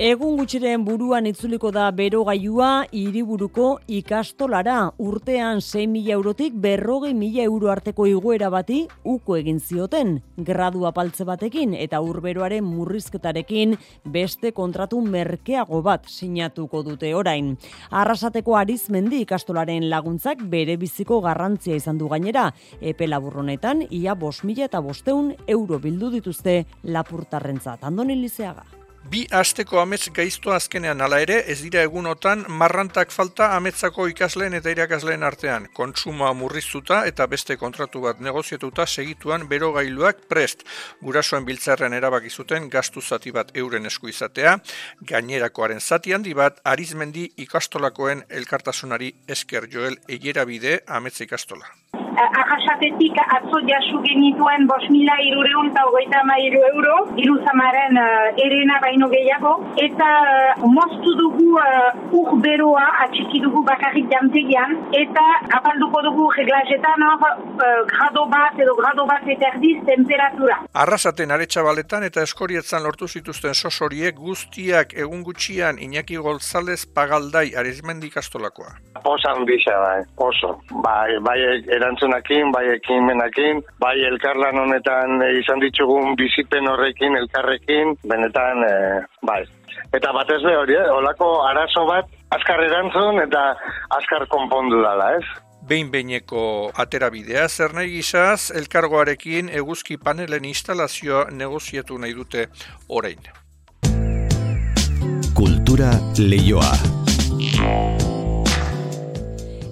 Egun gutxiren buruan itzuliko da berogailua hiriburuko ikastolara urtean 6.000 eurotik berrogei mila euro arteko igoera bati uko egin zioten gradu apaltze batekin eta urberoaren murrizketarekin beste kontratu merkeago bat sinatuko dute orain. Arrasateko arizmendi ikastolaren laguntzak bere biziko garrantzia izan du gainera epe laburronetan ia 5.000 eta bosteun euro bildu dituzte lapurtarrentzat. Andoni Lizeaga. Bi asteko amets gaizto azkenean hala ere, ez dira egunotan marrantak falta ametzako ikasleen eta irakasleen artean. Kontsumoa murriztuta eta beste kontratu bat negozietuta segituan berogailuak prest. Gurasoen biltzarren erabaki zuten gastu zati bat euren esku izatea, gainerakoaren zati handi bat arizmendi ikastolakoen elkartasunari esker joel eiera bide ametza ikastola. Arrasatetik atzo jasu genituen bos mila irureun eta hogeita mairu euro, iruzamaren uh, erena baino gehiago, eta uh, moztu dugu uh, ur beroa atxiki dugu bakarrik jantegian, eta apalduko dugu reglajetan hor uh, grado bat edo grado bat eta erdiz temperatura. Arrasaten aretxabaletan eta eskorietzan lortu zituzten sosoriek guztiak egun gutxian Iñaki Goltzalez pagaldai arizmendi kastolakoa. Oso ambizia bai, oso. Bai, bai erantzunakin, bai ekimenakin, bai elkarlan honetan eh, izan ditugun bizipen horrekin, elkarrekin, benetan, eh, bai. Eta batez be hori, eh, olako arazo bat, azkar erantzun eta azkar konpondu dala, ez? Behin beineko aterabidea zer nahi gizaz, elkargoarekin eguzki panelen instalazioa negozietu nahi dute orain. Kultura leioa.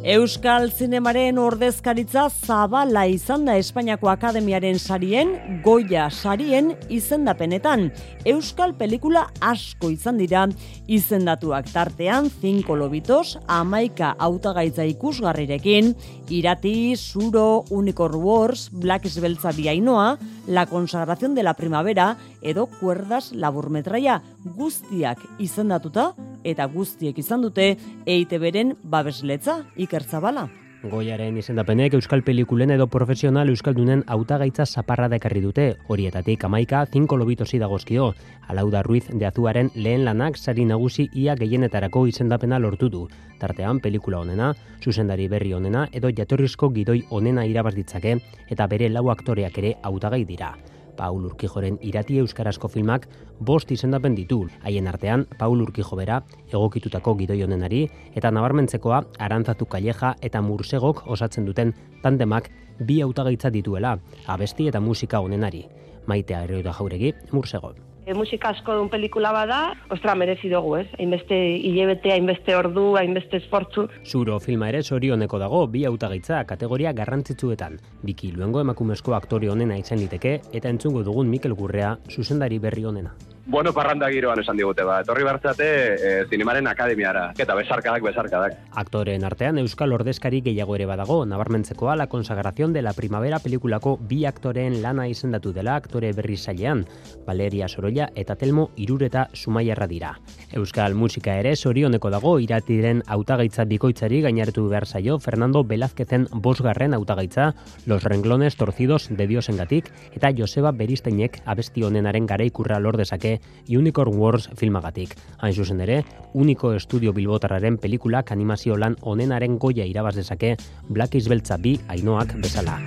Euskal Zinemaren ordezkaritza zabala izan da Espainiako Akademiaren sarien, goia sarien izendapenetan. Euskal pelikula asko izan dira. Izendatuak tartean, zinko lobitos, amaika autagaitza ikusgarrirekin, irati, suro, unicorn wars, black esbeltza biainoa, la consagración de la primavera, edo kuerdas laburmetraia guztiak izendatuta, eta guztiek izan dute EITB-ren babesletza ikertzabala. Goiaren izendapenek euskal pelikulen edo profesional euskaldunen hautagaitza zaparra dekarri dute, horietatik amaika zinko lobitosi dagozkio. Alauda Ruiz de Azuaren lehen lanak sari nagusi ia gehienetarako izendapena lortu du. Tartean pelikula honena, zuzendari berri honena edo jatorrizko gidoi honena irabaz ditzake eta bere lau aktoreak ere hautagai dira. Paul Urkijoren irati euskarazko filmak bost izendapen ditu. Haien artean, Paul Urkijo bera, egokitutako gidoi honenari, eta nabarmentzekoa, arantzatu kaleja eta mursegok osatzen duten tandemak bi hautagaitza dituela, abesti eta musika honenari. Maitea erreuda jauregi, mursego. E, musika asko duen pelikula bada, ostra, merezi dugu, ez? Hainbeste hilebete, hainbeste ordu, hainbeste esfortzu. Zuro filma ere zorioneko dago bi hautagaitza kategoria garrantzitsuetan. Biki luengo emakumezko aktore honena izan liteke eta entzungo dugun Mikel Gurrea zuzendari berri honena. Bueno, parranda giroan esan digute, ba. Etorri bartzate e, zinemaren akademiara. Eta besarkadak, besarkadak. Aktoren artean Euskal Ordezkari gehiago ere badago, nabarmentzekoa la consagración de la primavera pelikulako bi aktoreen lana izendatu dela aktore berri zailean, Valeria Sorolla eta Telmo Irureta Sumaiarra dira. Euskal musika ere zorioneko dago iratiren hautagaitza bikoitzari gainartu behar zaio Fernando Velázquezen bosgarren hautagaitza Los renglones torcidos de Diosengatik eta Joseba Beristeinek abesti honenaren garaikurra lor dezake Unicorn Wars filmagatik. Hain zuzen ere, Uniko Estudio Bilbotarraren pelikulak animazio lan onenaren goia irabaz dezake Black Isbeltza bi ainoak bezala.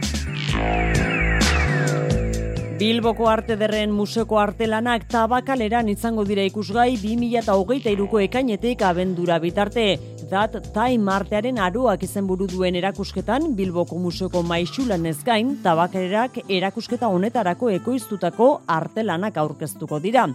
Bilboko arte derren museko artelanak tabakaleran izango dira ikusgai 2008ko ekainetik abendura bitarte. That Time artearen aroak izen buru duen erakusketan Bilboko Museoko maixulan ezgain tabakerak erakusketa honetarako ekoiztutako artelanak aurkeztuko dira.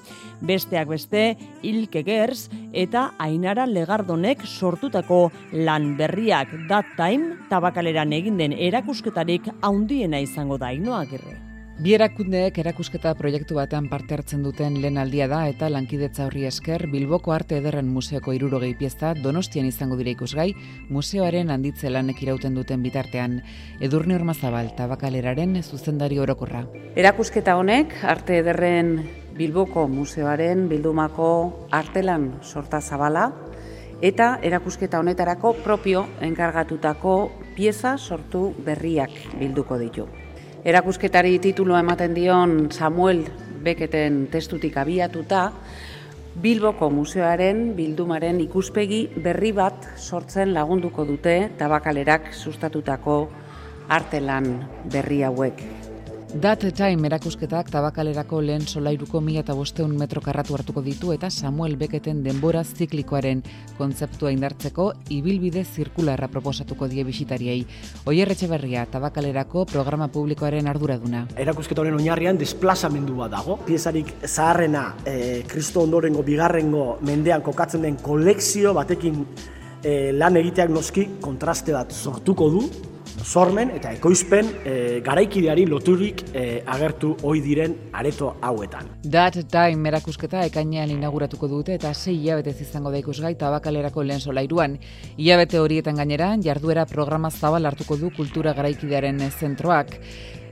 Besteak beste, Ilke Gers eta Ainara Legardonek sortutako lan berriak That Time tabakaleran egin den erakusketarik haundiena izango da inoa gerre. Bi erakusketa proiektu batean parte hartzen duten lehen aldia da eta lankidetza horri esker Bilboko Arte Ederren Museoko irurogei pieza donostian izango dira ikusgai museoaren handitze lanek irauten duten bitartean. Edurne Ormazabal, tabakaleraren zuzendari orokorra. Erakusketa honek Arte Ederren Bilboko Museoaren bildumako artelan sorta zabala eta erakusketa honetarako propio enkargatutako pieza sortu berriak bilduko ditu. Erakusketari titulua ematen dion Samuel Beketen testutik abiatuta, Bilboko Museoaren bildumaren ikuspegi berri bat sortzen lagunduko dute tabakalerak sustatutako artelan berri hauek. Dat Time erakusketak tabakalerako lehen solairuko mila eta bosteun metro karratu hartuko ditu eta Samuel Beketen denbora ziklikoaren kontzeptua indartzeko ibilbide zirkularra proposatuko die bisitariei. Oier Etxeberria tabakalerako programa publikoaren arduraduna. Erakusketa honen oinarrian desplazamendua dago. Piezarik zaharrena e, Kristo ondorengo bigarrengo mendean kokatzen den kolekzio batekin e, lan egiteak noski kontraste bat sortuko du sormen eta ekoizpen e, garaikideari loturik e, agertu ohi diren areto hauetan. That Time erakusketa ekainean inauguratuko dute eta sei hilabetez izango da ikusgai tabakalerako lehen solairuan. Hilabete horietan gainera, jarduera programa zabal hartuko du kultura garaikidearen zentroak.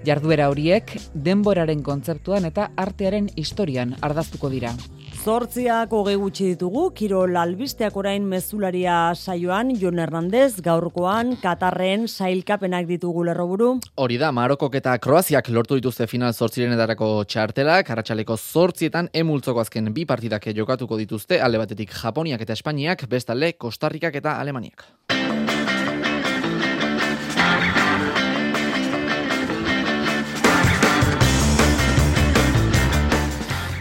Jarduera horiek denboraren kontzeptuan eta artearen historian ardaztuko dira. Zortziak hogei gutxi ditugu, Kirol albisteak orain mezularia saioan, Jon Hernandez, gaurkoan, Katarren sailkapenak ditugu lerroburu. Hori da, Marokok eta Kroaziak lortu dituzte final zortziren edarako txartelak, Arratxaleko zortzietan emultzoko azken bi partidak jokatuko dituzte, alde batetik Japoniak eta Espainiak, bestalde Kostarrikak eta Alemaniak.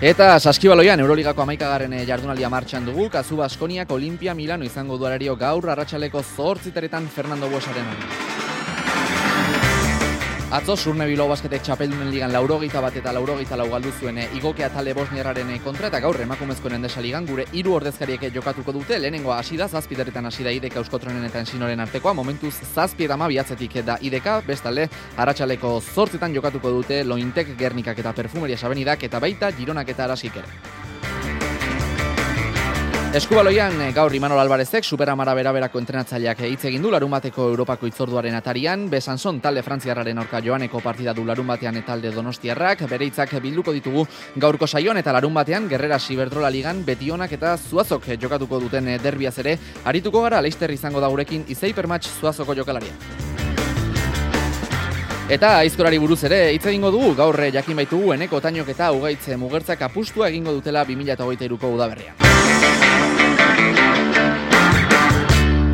Eta saskibaloian Euroligako amaikagarren eh, jardunaldia martxan dugu, Kazu Baskoniak Olimpia Milano izango duarario gaur, arratsaleko zortziteretan Fernando Buesaren. Atzo surne bilo basketek txapeldunen ligan laurogeita bat eta laurogeita lau galdu zuen eh, igokea tale bosnierraren eh, kontra eta gaur emakumezkoen endesa ligan gure hiru ordezkariek jokatuko dute. Lehenengoa hasi da zazpideretan hasi da ideka euskotronen eta ensinoren artekoa. Momentuz zazpi eta mabiatzetik da ideka. Bestalde haratsaleko zortzitan jokatuko dute lointek gernikak eta perfumeria sabenidak eta baita gironak eta arasik ere. Eskubaloian eh, gaur Imanol Alvarezek superamara beraberako entrenatzaileak hitz egin du larun bateko Europako itzorduaren atarian, Besanson talde frantziarraren aurka joaneko partida du larun batean talde donostiarrak, bere hitzak bilduko ditugu gaurko saioan eta larun batean Gerrera Siberdrola Ligan Betionak eta Zuazok jokatuko duten eh, derbiaz ere, arituko gara Leister izango da gurekin Izei Permatch Zuazoko jokalaria. Eta aizkorari buruz ere, hitz egingo dugu, gaur jakin baitugu, eneko tainok eta ugaitze mugertzak apustua egingo dutela 2008ko udaberria.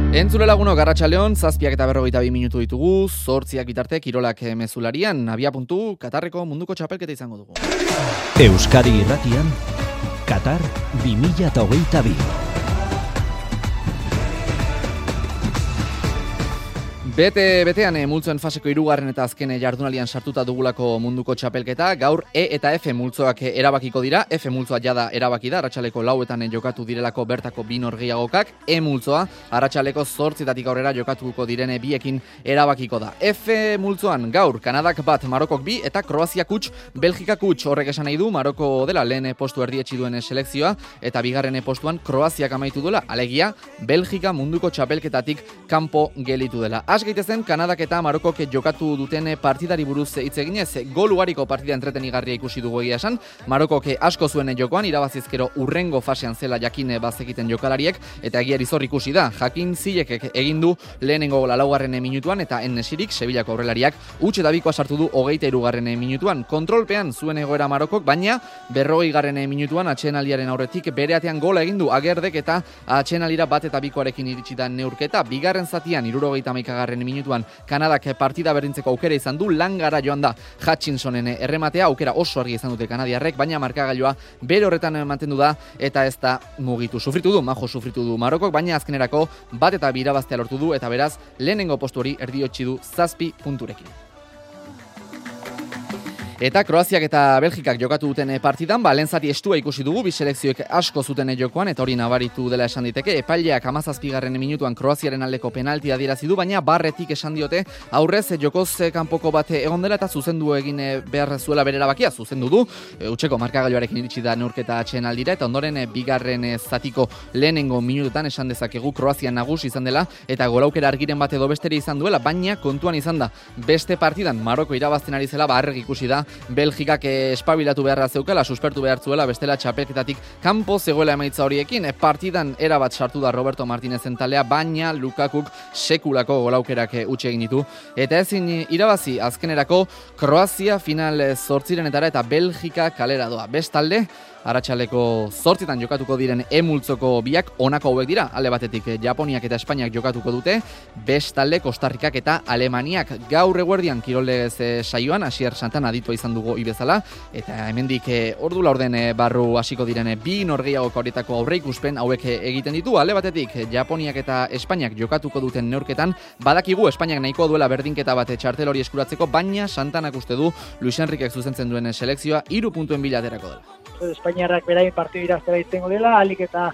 Entzule laguno garratxaleon, zazpiak eta berrogeita bi minutu ditugu, zortziak bitarte, kirolak mezularian, abia puntu, Katarreko munduko txapelketa izango dugu. Euskadi irratian, Katar 2008 Bete, betean e, multzoen faseko irugarren eta azken jardunalian sartuta dugulako munduko txapelketa, gaur E eta F multzoak eh, erabakiko dira, F multzoa jada erabaki da, arratsaleko lauetan eh, jokatu direlako bertako bin orgiagokak, E multzoa, arratsaleko zortzitatik aurrera jokatuko direne biekin erabakiko da. F multzoan gaur, Kanadak bat Marokok bi eta Kroazia kuts, Belgika kuts. Horrek esan nahi du, Maroko dela lehen postu erdietsi duen selekzioa, eta bigarren postuan Kroaziak amaitu duela, alegia, Belgika munduko txapelketatik kanpo gelitu dela gaitezen Kanadak eta Marokok jokatu duten partidari buruz hitz eginez, gol ugariko partida entretenigarria ikusi dugu egia esan. Marokok asko zuen jokoan irabazizkero urrengo fasean zela jakin bazekiten jokalariek eta egiari zor ikusi da. Jakin zilekek egin du lehenengo gola laugarren minutuan eta ennesirik Sevillako aurrelariak utxe dabikoa sartu du hogeita irugarren minutuan. Kontrolpean zuen egoera Marokok, baina berrogei garren minutuan atxenaliaren aurretik bereatean gola egin du agerdek eta atxenalira bat eta bikoarekin iritsi da neurketa. Bigarren zatian irurogeita maikagarren garren minutuan Kanadak partida berdintzeko aukera izan du, langara joan da Hutchinsonen errematea, aukera oso argi izan dute Kanadiarrek, baina markagailua bere horretan mantendu da, eta ez da mugitu. Sufritu du, majo sufritu du Marokok, baina azkenerako bat eta birabaztea lortu du, eta beraz, lehenengo postu hori erdiotsi du zazpi punturekin. Eta Kroaziak eta Belgikak jokatu duten partidan, ba, lenzati estua ikusi dugu, bi selekzioek asko zuten jokoan, eta hori nabaritu dela esan diteke, epaileak amazazpigarren minutuan Kroaziaren aldeko penaltia dirazi du, baina barretik esan diote, aurrez jokoz kanpoko bate egon dela eta zuzendu egin eh, behar zuela berera bakia, zuzendu du, utxeko markagailuarekin iritsi da neurketa atxen aldira, eta ondoren bigarren zatiko lehenengo minututan esan dezakegu Kroazia nagus izan dela, eta golaukera argiren bate edo besteri izan duela, baina kontuan izan da, beste partidan Maroko irabazten ari zela, ba, ikusi da, Belgikak espabilatu beharra zeukela, suspertu behar zuela, bestela txapelketatik kanpo zegoela emaitza horiekin, partidan erabat sartu da Roberto Martinez entalea, baina Lukakuk sekulako golaukerak utxe egin ditu. Eta ezin irabazi azkenerako Kroazia final zortzirenetara eta Belgika kalera doa. Bestalde, Aratxaleko zortzitan jokatuko diren emultzoko biak onako hauek dira, alde batetik eh, Japoniak eta Espainiak jokatuko dute, bestalde Kostarrikak eta Alemaniak. Gaur eguerdian kiroldez e, saioan, asier santan aditua izan dugu ibezala, eta hemendik e, ordu laurden barru hasiko diren bi norgeiago horietako aurre ikuspen hauek egiten ditu, alde batetik Japoniak eta Espainiak jokatuko duten neurketan, badakigu Espainiak nahiko duela berdinketa bate txartel hori eskuratzeko, baina santanak uste du Luis Enriquek zuzentzen duen selekzioa iru puntuen bilaterako dela. Espainiarrak berain partidu iraztera iztengo dela, alik eta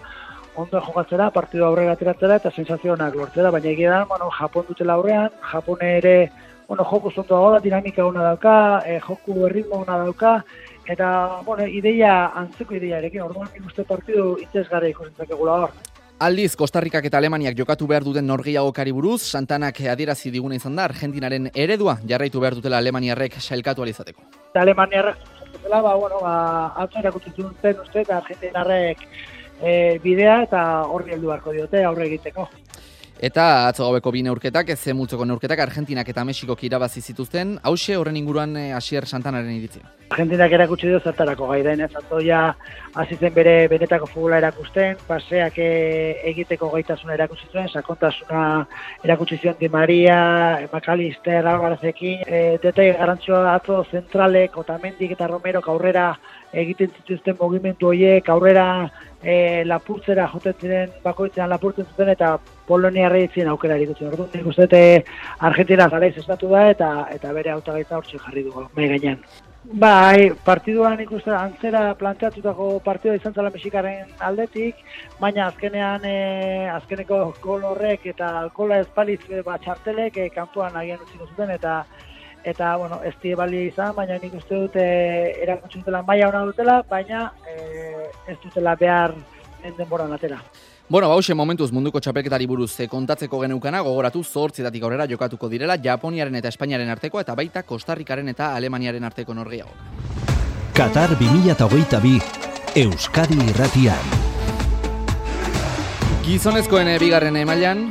ondo jokatzera, partidu aurrera ateratzera eta sensazionak lortzera, baina egia da, bueno, Japon dutela aurrean, Japon ere, bueno, joku zontoa goda, dinamika ona dauka, e, joku erritmo ona dauka, eta, bueno, ideia, antzeko ideia erekin, orduan ikuste partidu itzesgarra ikusentzak egula hor. Aldiz, Kostarrikak eta Alemaniak jokatu behar duten norgiagokari buruz, Santanak adierazi diguna izan da, Argentinaren eredua jarraitu behar dutela Alemaniarrek sailkatu alizateko. Alemaniarrek zela, ba, bueno, ba, atzo erakutzen zen uste, eta argentinarrek e, bidea eta horri heldu beharko diote aurre egiteko. Eta atzo gaueko bi neurketak, ez multzoko neurketak, Argentinak eta Mexiko irabazi zituzten, hause horren inguruan eh, Asier Santanaren iritzia. Argentinak erakutsi dio zertarako gai den, ez atzo ja azitzen bere benetako futbola erakusten, paseak eh, egiteko gaitasuna erakutsi zuen, sakontasuna erakutsi zion Di Maria, Macalister, Alvarazekin, e, dete garantzioa atzo zentralek, Otamendik eta Romero aurrera egiten zituzten mugimendu horiek, aurrera e, lapurtzera joten ziren bakoitzean lapurtzen zuten eta Polonia reitzen aukera erikutzen. Orduan, nik uste dute Argentina garaiz estatu da eta eta bere autagaitza hortxe jarri dugu, mai gainean. Bai, partiduan ikuste antzera planteatutako partidua izan zela Mexikaren aldetik, baina azkenean e, azkeneko gol horrek eta alkola espaliz e, bat txartelek e, kanpoan agian utziko zuten eta eta bueno, ez die bali izan, baina nik uste dute erakutsi dutela maila ona dutela, baina e, ez dutela behar denboran atera. Bueno, bauxe momentuz munduko txapelketari buruz e, kontatzeko geneukana, gogoratu zortzetatik aurrera jokatuko direla Japoniaren eta Espainiaren arteko eta baita Kostarrikaren eta Alemaniaren arteko norgeago. Qatar 2022 Euskadi Irratian. Gizonezkoen eh, bigarren emailan,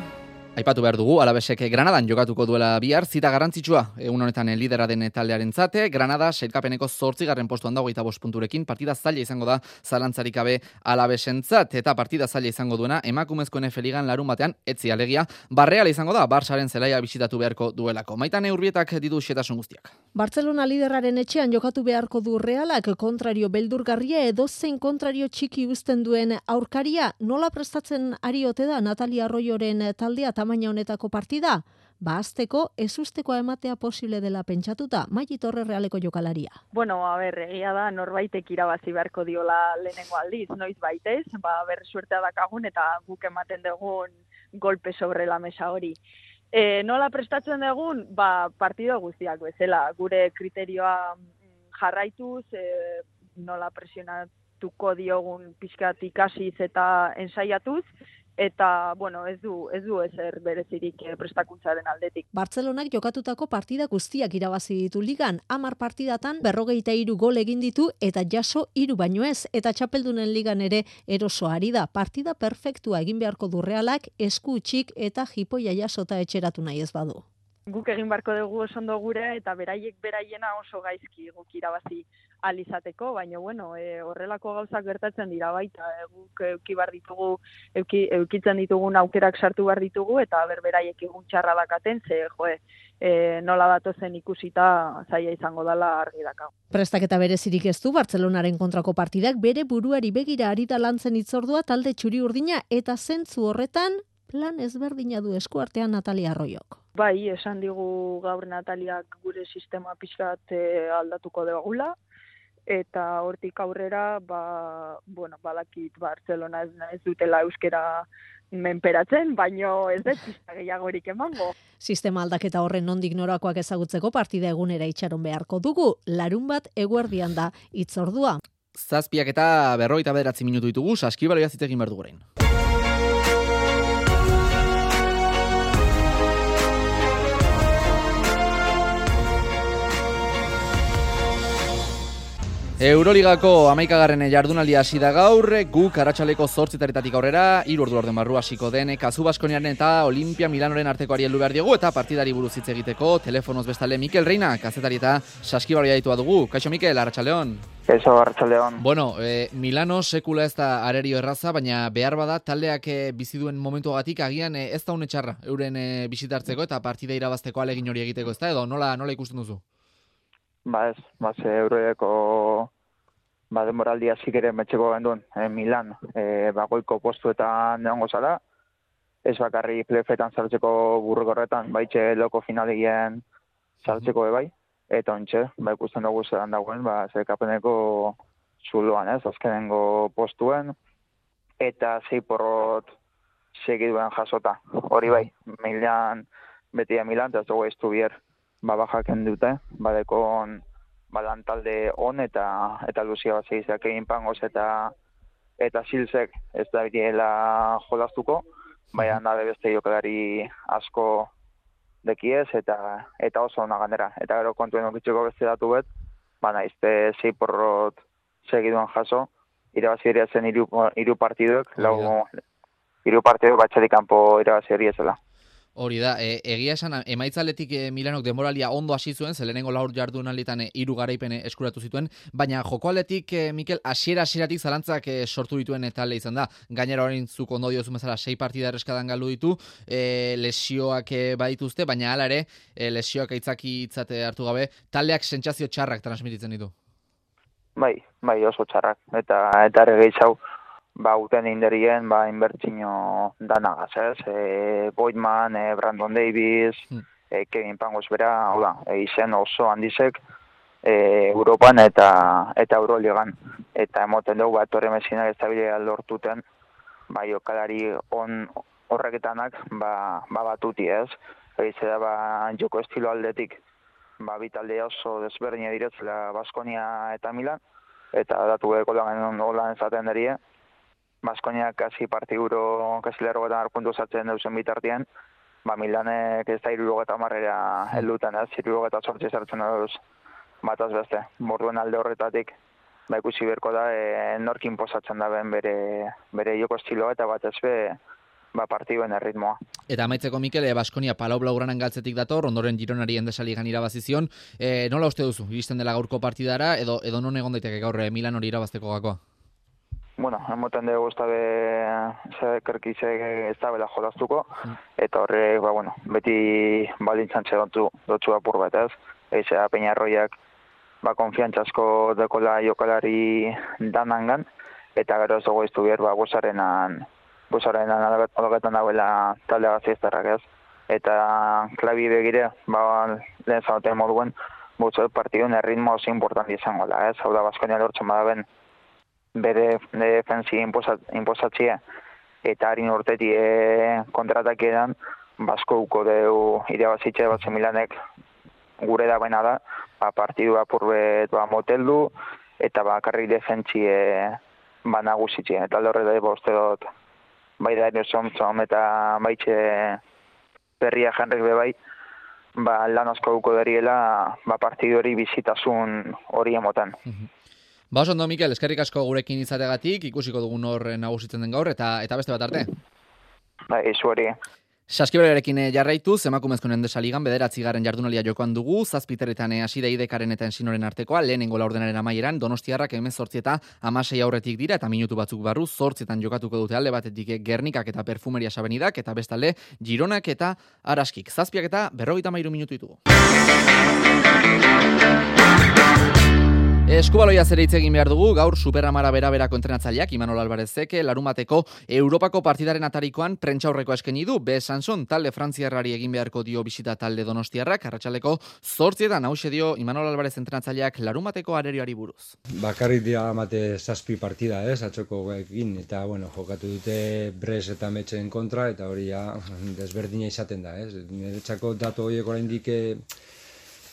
Aipatu behar dugu, alabesek Granadan jokatuko duela bihar, zita garrantzitsua, egun honetan lidera den taldearen zate, Granada, seilkapeneko zortzigarren postuan dago eta punturekin, partida zaila izango da zalantzarik abe alabesen zat, eta partida zaila izango duena, emakumezkoen efeligan larun batean, etzi alegia, barreala izango da, barsaren zelaia bisitatu beharko duelako. Maitan eurrietak ditu xetasun guztiak. Barcelona lideraren etxean jokatu beharko du realak, kontrario beldurgarria edo zein kontrario txiki uzten duen aurkaria, nola prestatzen ari ote da Natalia Arroyoren taldea tamaina honetako partida? Ba, azteko, ez usteko ematea posible dela pentsatuta, maili torre realeko jokalaria. Bueno, a ber, egia da, norbaitek irabazi beharko diola lehenengo aldiz, noiz baitez, ba, ber, suertea dakagun eta guk ematen dugun golpe sobre la mesa hori. E, nola prestatzen dugun, ba, partido guztiak bezala, gure kriterioa mm, jarraituz, e, nola presionatuko diogun pizkat ikasiz eta ensaiatuz, eta bueno, ez du ez du ezer berezirik eh, prestakuntzaren aldetik. Bartzelonak jokatutako partida guztiak irabazi ditu ligan, 10 partidatan 43 gol egin ditu eta jaso hiru baino ez eta txapeldunen ligan ere eroso ari da. Partida perfektua egin beharko du Realak esku utxik eta jipoia jasota etxeratu nahi ez badu. Guk egin beharko dugu oso ondo gure eta beraiek beraiena oso gaizki guk irabazi alizateko, baina bueno, e, horrelako gauzak gertatzen dira baita, e, guk euki bar ditugu, euki, eukitzen ditugun aukerak sartu bar ditugu, eta berberaiek egun txarra dakaten, ze, joe, e, nola datozen ikusita zaia izango dela argi dakago. Prestaketa berezirik ez du Bartzelonaren kontrako partidak bere buruari begira ari da lantzen itzordua talde txuri urdina eta zentzu horretan plan ezberdina du eskuartean Natalia Arroiok. Bai, esan digu gaur Nataliak gure sistema pixkat aldatuko dugula, eta hortik aurrera, ba, bueno, balakit Barcelona ez, ez dutela euskera menperatzen, baino ez dut pista gehiagorik emango. Sistema aldaketa horren nondik norakoak ezagutzeko partida egunera itxaron beharko dugu, larun bat eguerdian da itzordua. Zazpiak eta berroita bederatzi minutu ditugu, saskibaloia zitegin berdu gorein. Euroligako amaikagarren jardunaldia hasi da gaur, gu karatxaleko zortzitaretatik aurrera, iru ordu orden barru hasiko den, kazu baskoniaren eta Olimpia Milanoren arteko ari behar diogu, eta partidari buruz hitz egiteko, telefonoz bestale Mikel Reina, kazetari eta saskibaroia ditua dugu. Kaixo Mikel, Arratxaleon. Kaixo, Arratxaleon. Bueno, e, Milano sekula ez da arerio erraza, baina behar bada taldeak e, bizi duen momentuagatik agian e, ez da txarra euren e, bisitartzeko eta partida irabazteko alegin hori egiteko ez da, edo nola, nola ikusten duzu? Ba ez, ba ze euroeko ba demoraldi hasik ere metxeko gendun, e, Milan, e, bagoiko postuetan neongo zara, ez bakarri plefetan zartzeko burrugorretan, baitxe loko finalegien zartzeko bai, eta ontxe, ba ikusten dugu zelan dagoen, ba zekapeneko zuloan ez, azkenengo postuen, eta zei porrot segiduen jasota, hori bai, Milan, beti Milan, eta ez dugu ez ba, bajaken dute, badekon balan talde on eta eta luzia bat zeizak egin pangoz eta eta silzek ez da biela jolaztuko, baina da beste jokalari asko dekiez eta eta oso ona ganera. Eta gero kontuen okitzeko beste datu bet, baina izte zei porrot segiduan jaso, irabazi zen iru, iru partiduek, lau, iru partiduek batxarik kanpo irabazi ere zela. Hori da, e, egia esan, emaitzaletik e, Milanok demoralia ondo hasi zuen, zelenengo laur jardun alitan e, iru garaipen eskuratu zituen, baina jokoaletik, e, Mikel, asiera asieratik zalantzak e, sortu dituen eta izan da. Gainera horrein zuk ondo diozu bezala, sei partida erreskadan galdu ditu, e, lesioak e, badituzte, baina hala ere, e, lesioak aitzaki itzate hartu gabe, taldeak sentsazio txarrak transmititzen ditu. Bai, bai oso txarrak, eta eta gehiago, ba, uten inderien, ba, inbertzino danagaz, ez? E, Boydman, e, Brandon Davis, hmm. e, Kevin Pangos bera, hola, e, izen oso handizek, e, Europan eta eta Euroligan. Eta emoten dugu, bat horre mesinak da lortuten, ba, jokalari on horreketanak, ba, ba batuti, ez? Eiz da, ba, joko estilo aldetik, ba, bitalde oso desberdina diretzela Baskonia eta Milan, eta datu beheko lan holan ezaten darie, Baskoniak kasi partiguro, kasi lerro eta arpuntu zatzen duzen bitartien, ba Milanek ez da iruro eta marrera helduten, ez, iruro eta sortzi zartzen duz bataz beste. Borduen alde horretatik, ba ikusi berko da, e, norkin posatzen da ben bere, bere joko estiloa eta bat be, ba partiduen erritmoa. Eta amaitzeko Mikel, e, Baskonia palau blaugranan galtzetik dator, ondoren gironari endesali gan irabazizion. E, nola uste duzu, iristen dela gaurko partidara, edo, edo non egon daiteke gaur e, Milan hori irabazteko gakoa? Bueno, emoten dugu ez dabe zekerkize ez dabe da jolaztuko, mm. eta horre, ba, bueno, beti baldintzan txerontu dutxu apur bat ez, eize peñarroiak ba, konfiantzasko dekola jokalari danangan, eta gero ez dugu iztu bier, ba, guzarenan, guzarenan alogetan dagoela talde gazizterrak ez, eta klabi begire, ba, lehen zanoten moduen, Butzo partidun erritmo oso importanti izango da, ez? Hau da, Baskonia lortzen badaben bere defensi inpozatzea eta harin urteti e, kontratak edan basko uko deu irabazitxe bat Milanek gure da baina da ba, partidua purbet ba, moteldu eta bakarrik defentsi e, ba, nagusitxe eta alde horreta boste dut bai da erosom eta baitxe berria janrek bebai ba, lan asko uko deriela ba, partidu hori bizitasun hori emoten. Mhm. Ba, ondo, Mikel, eskerrik asko gurekin izategatik, ikusiko dugun hor nagusitzen den gaur, eta eta beste bat arte. Ba, izu hori. Saskibelearekin eh, jarraitu, emakumezkoen endesaligan bederatzi garen jardunalia jokoan dugu, zazpiteretan eh, hasi da idekaren eta ensinoren artekoa, lehenengo laurdenaren amaieran, donostiarrak emez eta amasei aurretik dira eta minutu batzuk barru, zortzietan jokatuko dute alde batetik eh, gernikak eta perfumeria sabenidak, eta bestalde, gironak eta araskik. Zazpiak eta berrogeita mairu minutu ditugu. Eskubaloia zer hitz egin behar dugu, gaur superamara bera bera kontrenatzaileak, Imanol Alvarezek, larumateko Europako partidaren atarikoan prentxaurreko eskeni du, be Sanson, talde frantziarrari egin beharko dio bisita talde donostiarrak, arratsaleko zortzietan hause dio Imanol Alvarez entrenatzaileak larumateko arerioari buruz. Bakarrik dira amate zazpi partida, ez, atxoko egin, eta, bueno, jokatu dute Bres eta Metxen kontra, eta hori ja desberdina izaten da, ez, niretzako datu horiek oraindik eh,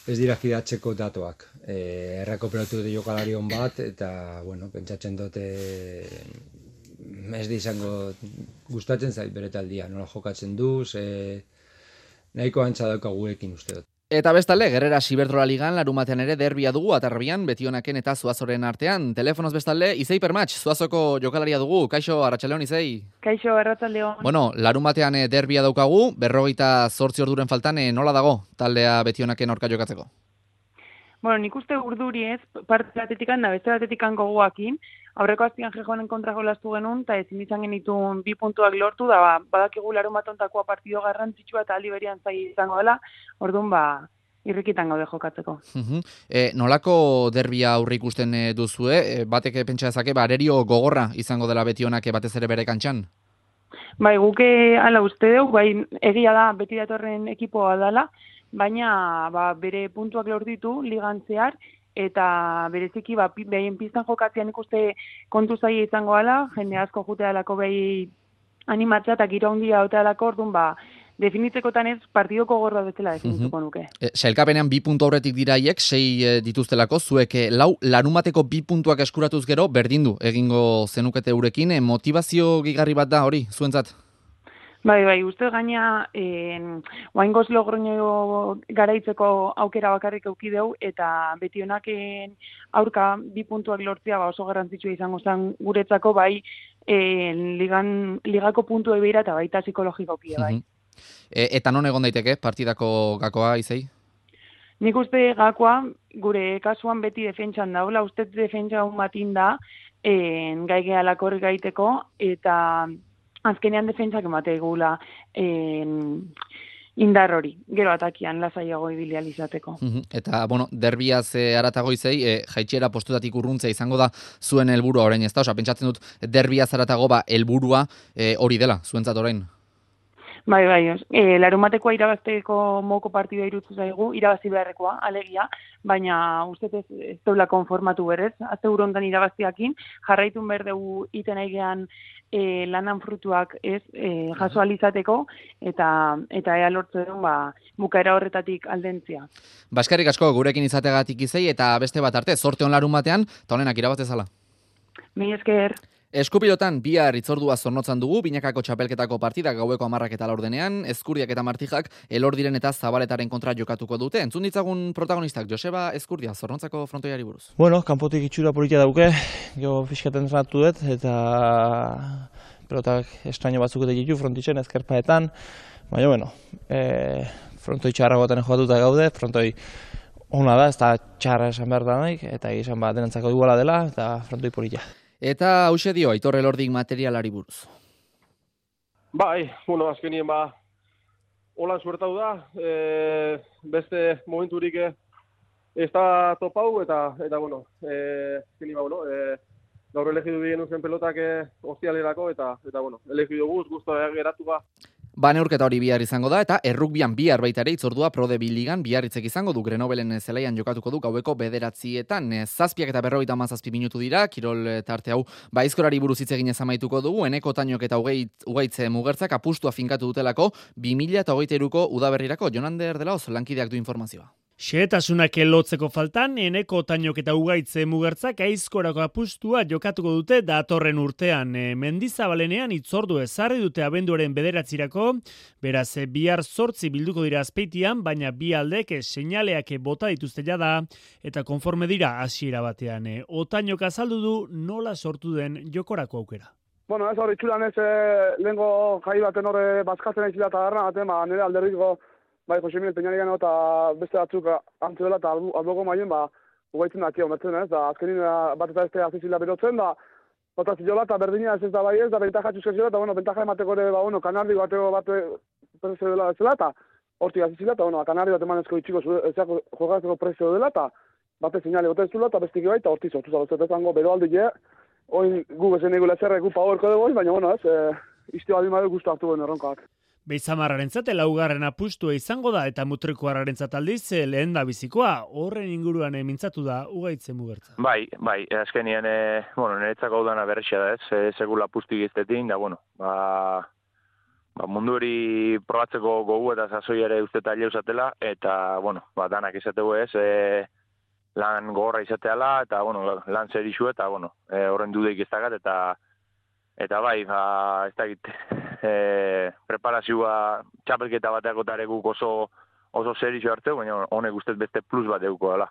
ez dira fidatzeko datuak. E, errakoperatu dute jokalari hon bat, eta, bueno, pentsatzen dute ez di izango gustatzen zait bere taldia, nola jokatzen du, ze nahiko antza daukaguekin uste dut. Eta bestalde, Gerrera Siberdrola Ligan larumatean ere derbia dugu atarbian betionaken eta zuazoren artean. Telefonoz bestalde, Izei Permatx, zuazoko jokalaria dugu. Kaixo, Arratxaleon, Izei? Kaixo, Arratxaleon. Bueno, larumatean eh, derbia daukagu, berrogeita zortzi orduren faltan, eh, nola dago taldea betionaken orka jokatzeko? Bueno, nik uste urduri ez, parte batetikan da, beste batetikan goguakin, aurreko aztian jejoanen kontra jolastu genuen, eta ezin izan genitun bi puntuak lortu, da ba, badakigu larun batontakoa partido garrantzitsua eta aliberian zai izango dela, orduan ba, irrikitan gaude jokatzeko. e, nolako derbia aurre ikusten eh, duzue, e, batek pentsa dezake, ba, arerio gogorra izango dela beti honak batez ere bere kantxan? Bai, guke ala uste dugu, bai, egia da beti datorren ekipoa dela, baina ba, bere puntuak lortitu ligan zehar, eta bereziki ba behien piztan jokatzean ikuste kontu zaia izango ala, jende asko jute alako behi animatzea eta giro handia haute alako ba definitzekotan ez partidoko gorra bezala definituko nuke. E, Sailkapenean bi puntu aurretik diraiek, sei e, dituztelako, zuek e, lau lanumateko bi puntuak eskuratuz gero, berdindu egingo zenukete urekin, e, motivazio gigarri bat da hori, zuentzat? Bai, bai, uste gaina, en, oain goz garaitzeko aukera bakarrik eukideu, eta beti honaken aurka bi puntuak lortzea ba oso garrantzitsua izango zen guretzako, bai, en, ligan, ligako puntu ebeira eta baita psikologiko pia, bai. E, eta non egon daiteke partidako gakoa, izei? Nik uste gakoa, gure kasuan beti defentsan daula, uste defentsa un matin da, en, gai gehalakor gaiteko, eta azkenean defentsak emate gula en, indar hori, gero atakian lasaiago ibilial izateko. Eta, bueno, derbiaz e, aratago izei, e, jaitxera postutatik urruntzea izango da zuen helburua orain ez da, oza, pentsatzen dut derbiaz aratago ba helburua e, hori dela, zuentzat orain. Bai, bai, e, larumatekoa irabazteko moko partidua irutzu zaigu, irabazi beharrekoa, alegia, baina uste ez, ez dola konformatu berez, azte urondan irabaztiakin, jarraitun berdegu iten aigean e, lanan frutuak ez e, jaso alizateko, eta eta ea lortzu edo, ba, bukaera horretatik aldentzia. Baskarrik asko gurekin izategatik izei, eta beste bat arte, sorte on larun batean, eta honenak irabaztezala. Mi esker. Eskupilotan bihar itzordua zornotzan dugu, binakako txapelketako partida gaueko amarrak eta laurdenean, eskurdiak eta martijak elordiren eta zabaletaren kontra jokatuko dute. Entzun ditzagun protagonistak, Joseba Eskurdia, zornotzako frontoiari buruz. Bueno, kanpotik itxura politia dauke, geho fiskaten zanatu dut, eta pelotak estraño batzuk eta ditu frontitzen ezkerpaetan, baina, bueno, e, frontoi txarra goten joatuta gaude, frontoi ona da, ez da txarra esan behar da nahi, eta izan bat denantzako duela dela, eta frontoi politia. Eta hause dio, aitor elordik materialari buruz. Bai, bueno, azkenien ba, holan suertau da, e, beste momenturik e, ez da topau, eta, eta bueno, e, azkenien ba, bueno, e, gaur elegidu bigen uzen pelotak e, eta, eta bueno, elegidu guz, guztu geratu ba. Ba neurketa hori bihar izango da eta errukbian bihar baita ere itzordua Prode Biligan biarritzek izango du Grenobelen zelaian jokatuko du gaueko bederatzietan. Zazpiak eta berrogeita mazazpi minutu dira, kirol tarte hau baizkorari buruz hitz egin ezamaituko dugu, eneko tainok eta ugaitze mugertzak apustua finkatu dutelako 2000 eta hogeita eruko udaberrirako Jonander dela oso lankideak du informazioa. Xehetasunak elotzeko faltan, eneko tainok eta ugaitze mugertzak aizkorako apustua jokatuko dute datorren urtean. E, mendizabalenean itzordu ezarri dute abenduaren bederatzirako, beraz bihar sortzi bilduko dira azpeitian, baina bi aldek seinaleak bota dituzte jada, eta konforme dira hasiera batean. E, otainok azaldu du nola sortu den jokorako aukera. Bueno, ez hori txulan ez, eh, lehenko jai baten horre bazkatzen egin eta garran ba, nire alderriko, bai, Jose Miguel Peñarian eta beste batzuk antzu dela eta alboko maien, ba, ugaitzen daki hometzen ez, da, azkenin eh, bat eta beste azizila berotzen, da, Bota ziola eta berdina ez ez da bai ez, da bentaja txuzka ziola, eta bueno, bentaja emateko ere, ba, bueno, kanardi bateko bat prezio dela bezala, eta horti azizila, eta bueno, kanardi bat emanezko itxiko jogatzeko prezio dela, eta bate zinale gote zula, eta bestiki bai, eta horti zortu zala, zango, bero aldi je, oin gu bezen egu lezerre gu powerko dugu, baina bueno, ez, e, iztio adin badu guztu hartu erronkak. Beizamarraren zate laugarren apustua izango da eta mutrikuarraren zataldiz eh, lehen da bizikoa, horren inguruan mintzatu da ugaitzen mugertza. Bai, bai, azkenien, e, bueno, niretzako udana berrexia da ez, e, segula apustu giztetin, da, bueno, ba, ba, mundu hori probatzeko gogu eta zazoi ere uste talde usatela, eta, bueno, ba, danak izategu ez, e, lan gorra izateala, eta, bueno, lan zer isu, eta, bueno, e, horren dudeik ez eta, eta bai, ba, ez da git, e, preparazioa txapelketa bateako tareguk oso, oso zer hartzeu, baina honek ustez beste plus bat euko dela.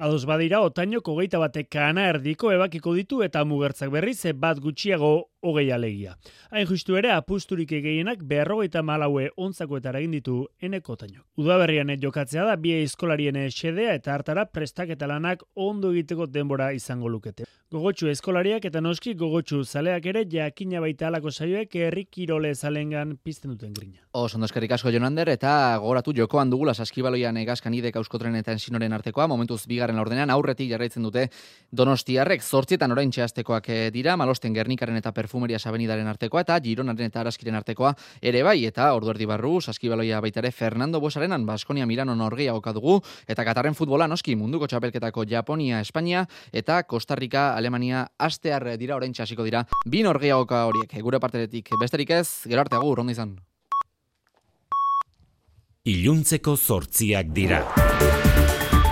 Ados badira, otaino kogeita batek kana erdiko ebakiko ditu eta mugertzak berriz bat gutxiago hogei alegia. Hain justu ere, apusturik egeinak berrogeita malaue ontzako eta egin ditu eneko otaino. Udaberrian jokatzea da, bie eskolarien xedea eta hartara prestak eta lanak ondo egiteko denbora izango lukete. Gogotxu eskolariak eta noski gogotxu zaleak ere jakina baita alako saioek herri kirole zalengan pizten duten grina. Os ondo eskerrik asko Jonander eta gogoratu jokoan dugula saskibaloian egazkan idek auskotren eta ensinoren artekoa, momentuz bigarren ordenean aurretik jarraitzen dute Donostiarrek zortzietan orain txeaztekoak eh, dira, malosten gernikaren eta perfumeria sabenidaren artekoa eta gironaren eta araskiren artekoa ere bai, eta ordu erdi barru, saskibaloia baitare Fernando Bosarenan, Baskonia Milano Norgia dugu, eta Katarren futbola noski munduko txapelketako Japonia, Espainia eta Kostarrika Alemania astear dira orain txasiko dira bin orgeagoka horiek. Gure parteretik besterik ez gero arte agur ondo izan. Iluntzeko zortziak dira.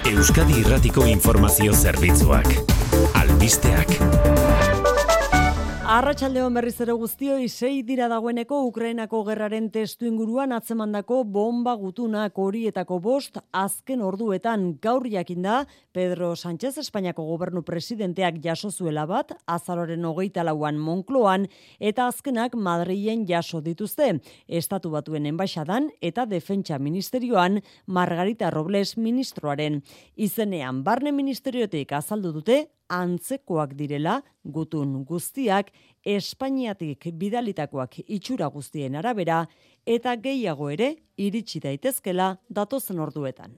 Euskadi Irratiko Informazio Zerbitzuak. Albisteak Arratxaldeon berriz ere guztioi sei dira dagoeneko Ukrainako gerraren testu inguruan atzemandako bomba gutunak horietako bost azken orduetan. Gaur jakinda Pedro Sánchez Espainiako gobernu presidenteak jaso zuela bat azaloren hogeita lauan Monkloan eta azkenak Madrilen jaso dituzte. Estatu batuen enbaixadan eta defentsa ministerioan Margarita Robles ministroaren. Izenean barne ministeriotik azaldu dute antzekoak direla gutun guztiak Espainiatik bidalitakoak itxura guztien arabera eta gehiago ere iritsi daitezkela datozen orduetan.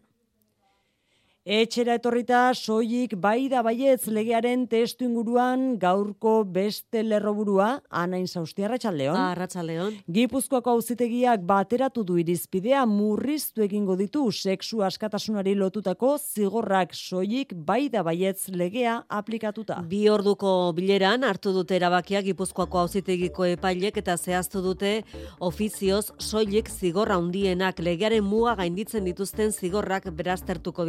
Etxera etorrita soilik bai da baietz legearen testu inguruan gaurko beste lerroburua anain zaustia arratsaldeon. Arratsaldeon. Gipuzkoako auzitegiak bateratu du irizpidea murriztu egingo ditu sexu askatasunari lotutako zigorrak soilik bai da baietz legea aplikatuta. Bi orduko bileran hartu dute erabakia Gipuzkoako auzitegiko epailek eta zehaztu dute ofizioz soilik zigorra hundienak legearen muga gainditzen dituzten zigorrak beraztertuko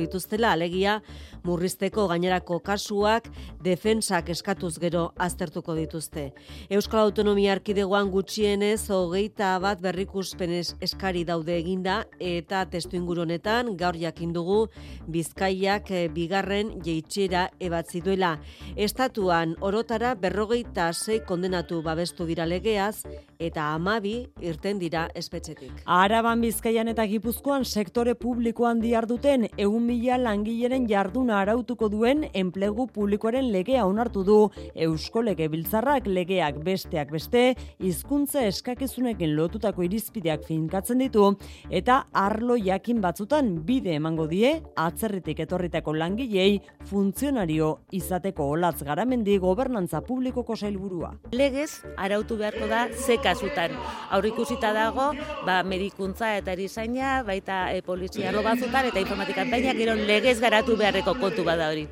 alegia murrizteko gainerako kasuak defensak eskatuz gero aztertuko dituzte. Euskal Autonomia Arkidegoan gutxienez hogeita bat berrikuspen eskari daude eginda eta testu inguronetan gaur jakin dugu Bizkaiak eh, bigarren jeitxera ebatzi duela. Estatuan orotara berrogeita sei kondenatu babestu dira legeaz eta amabi irten dira espetxetik. Araban Bizkaian eta Gipuzkoan sektore publikoan diarduten egun mila langileren jarduna arautuko duen enplegu publikoaren legea onartu du Eusko Legebiltzarrak legeak besteak beste hizkuntza eskakizunekin lotutako irizpideak finkatzen ditu eta arlo jakin batzutan bide emango die atzerritik etorritako langilei funtzionario izateko olatz garamendi gobernantza publikoko sailburua. Legez arautu beharko da ze kasutan. Aurrikusita dago, ba medikuntza eta erizaina, baita e, polizia batzutan eta informatika baina gero legez garatu beharreko kontu bada hori.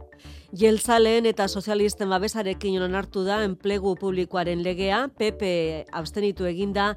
Jeltzaleen eta sozialisten babesarekin onartu da enplegu publikoaren legea, PP abstenitu eginda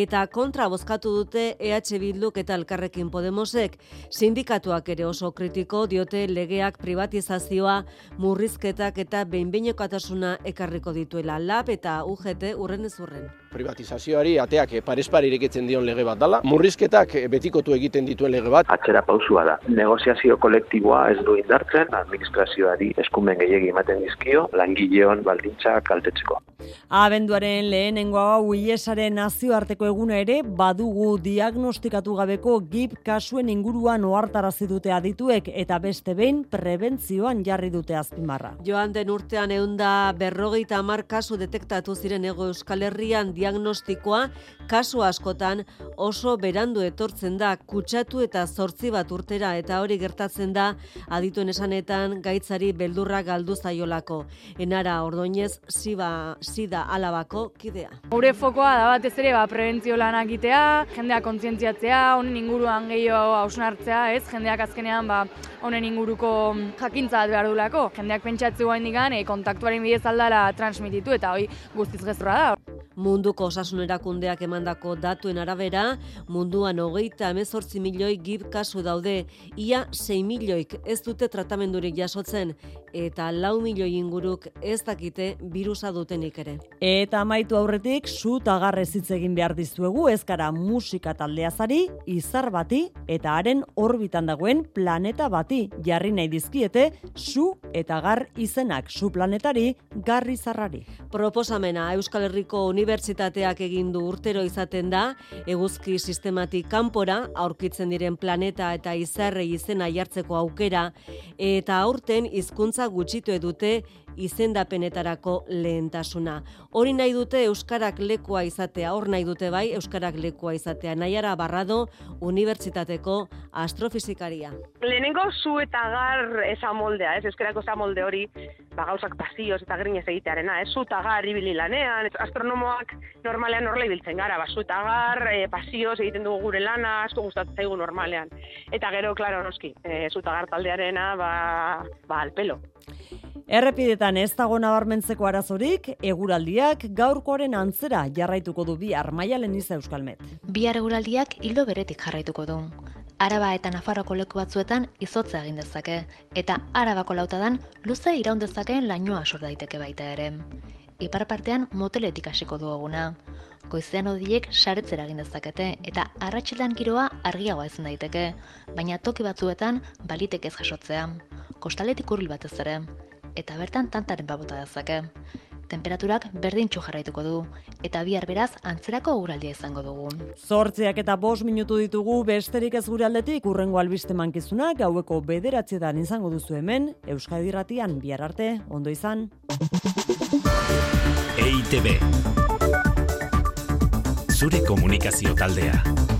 eta kontra bozkatu dute EH Bilduk eta Elkarrekin Podemosek. Sindikatuak ere oso kritiko diote legeak privatizazioa, murrizketak eta behinbeinekotasuna ekarriko dituela. LAB eta UGT urren ez urren. Privatizazioari ateak parespar ireketzen dion lege bat dala. Murrizketak betikotu egiten dituen lege bat. Atzera pausua da. Negoziazio kolektiboa ez du indartzen, administrazioari eskumen gehiegi ematen dizkio, langileon baldintza kaltetzeko. Abenduaren lehenengo hau iesaren nazioarteko eguna ere badugu diagnostikatu gabeko gip kasuen inguruan ohartarazi dute adituek eta beste behin prebentzioan jarri dute azpimarra. Joan den urtean eunda berrogeita amar kasu detektatu ziren ego euskal herrian diagnostikoa kasu askotan oso berandu etortzen da kutsatu eta zortzi bat urtera eta hori gertatzen da adituen esanetan gaitzari beldurra galdu zaiolako. Enara ordoinez ziba, zida alabako kidea. Gure fokoa da batez ere ba, prebentzio lanak egitea, jendeak kontzientziatzea, honen inguruan gehiago hausnartzea, ez? Jendeak azkenean ba, honen inguruko jakintza behar dulako. Jendeak pentsatze guain digan, e, kontaktuaren bidez aldala transmititu eta hoi guztiz gezurra da. Munduko osasun erakundeak emandako datuen arabera, munduan hogeita emezortzi milioi gib kasu daude, ia 6 milioik ez dute tratamendurik jasotzen, eta lau milioi inguruk ez dakite virusa dutenik ere. Eta amaitu aurretik, zu tagarrez hitz egin behar dizuegu ezkara musika taldeazari, izar bati, eta haren orbitan dagoen planeta bati, jarri nahi dizkiete, zu eta gar izenak, zu planetari, garri zarrari. Proposamena Euskal Herriko Unibertsitateak egin du urtero izaten da, eguzki sistematik kanpora, aurkitzen diren planeta eta izarrei izena jartzeko aukera, eta aurten hizkuntza gutxitu edute izendapenetarako lehentasuna. Hori nahi dute Euskarak lekua izatea, hor nahi dute bai Euskarak lekua izatea. Naiara Barrado, Unibertsitateko astrofizikaria. Lehenengo zu eta gar esa moldea, ez? Euskarako esa molde hori, ba, gauzak pasioz eta grinez egitearena, ez? Zu eta gar ibili lanean, ez? astronomoak normalean horrela ibiltzen gara, ba, zu eta gar, e, pasioz egiten dugu gure lana, asko gustatzen zaigu normalean. Eta gero, klaro, noski, e, zu eta gar taldearena, ba, ba, alpelo. Errepidetan ez dago nabarmentzeko arazorik, eguraldiak gaurkoaren antzera jarraituko du bihar maialen iza euskalmet. Bihar eguraldiak hildo beretik jarraituko du. Araba eta Nafarroko leku batzuetan izotza egin dezake, eta Arabako lautadan luze iraun dezakeen lainoa sor daiteke baita ere. Ipar partean moteletik hasiko du eguna. Goizean odiek saretzera egin dezakete eta arratsaldean giroa argiagoa ezin daiteke, baina toki batzuetan balitek ez jasotzea. Kostaletik hurbil batez ere, eta bertan tantaren babota dezake. Temperaturak berdintxu jarraituko du, eta bihar beraz antzerako uraldia izango dugu. Zortziak eta bos minutu ditugu besterik ez gure aldetik urrengo albiste mankizuna gaueko bederatzietan izango duzu hemen, Euskadi Ratian bihar arte, ondo izan. EITB Zure komunikazio taldea.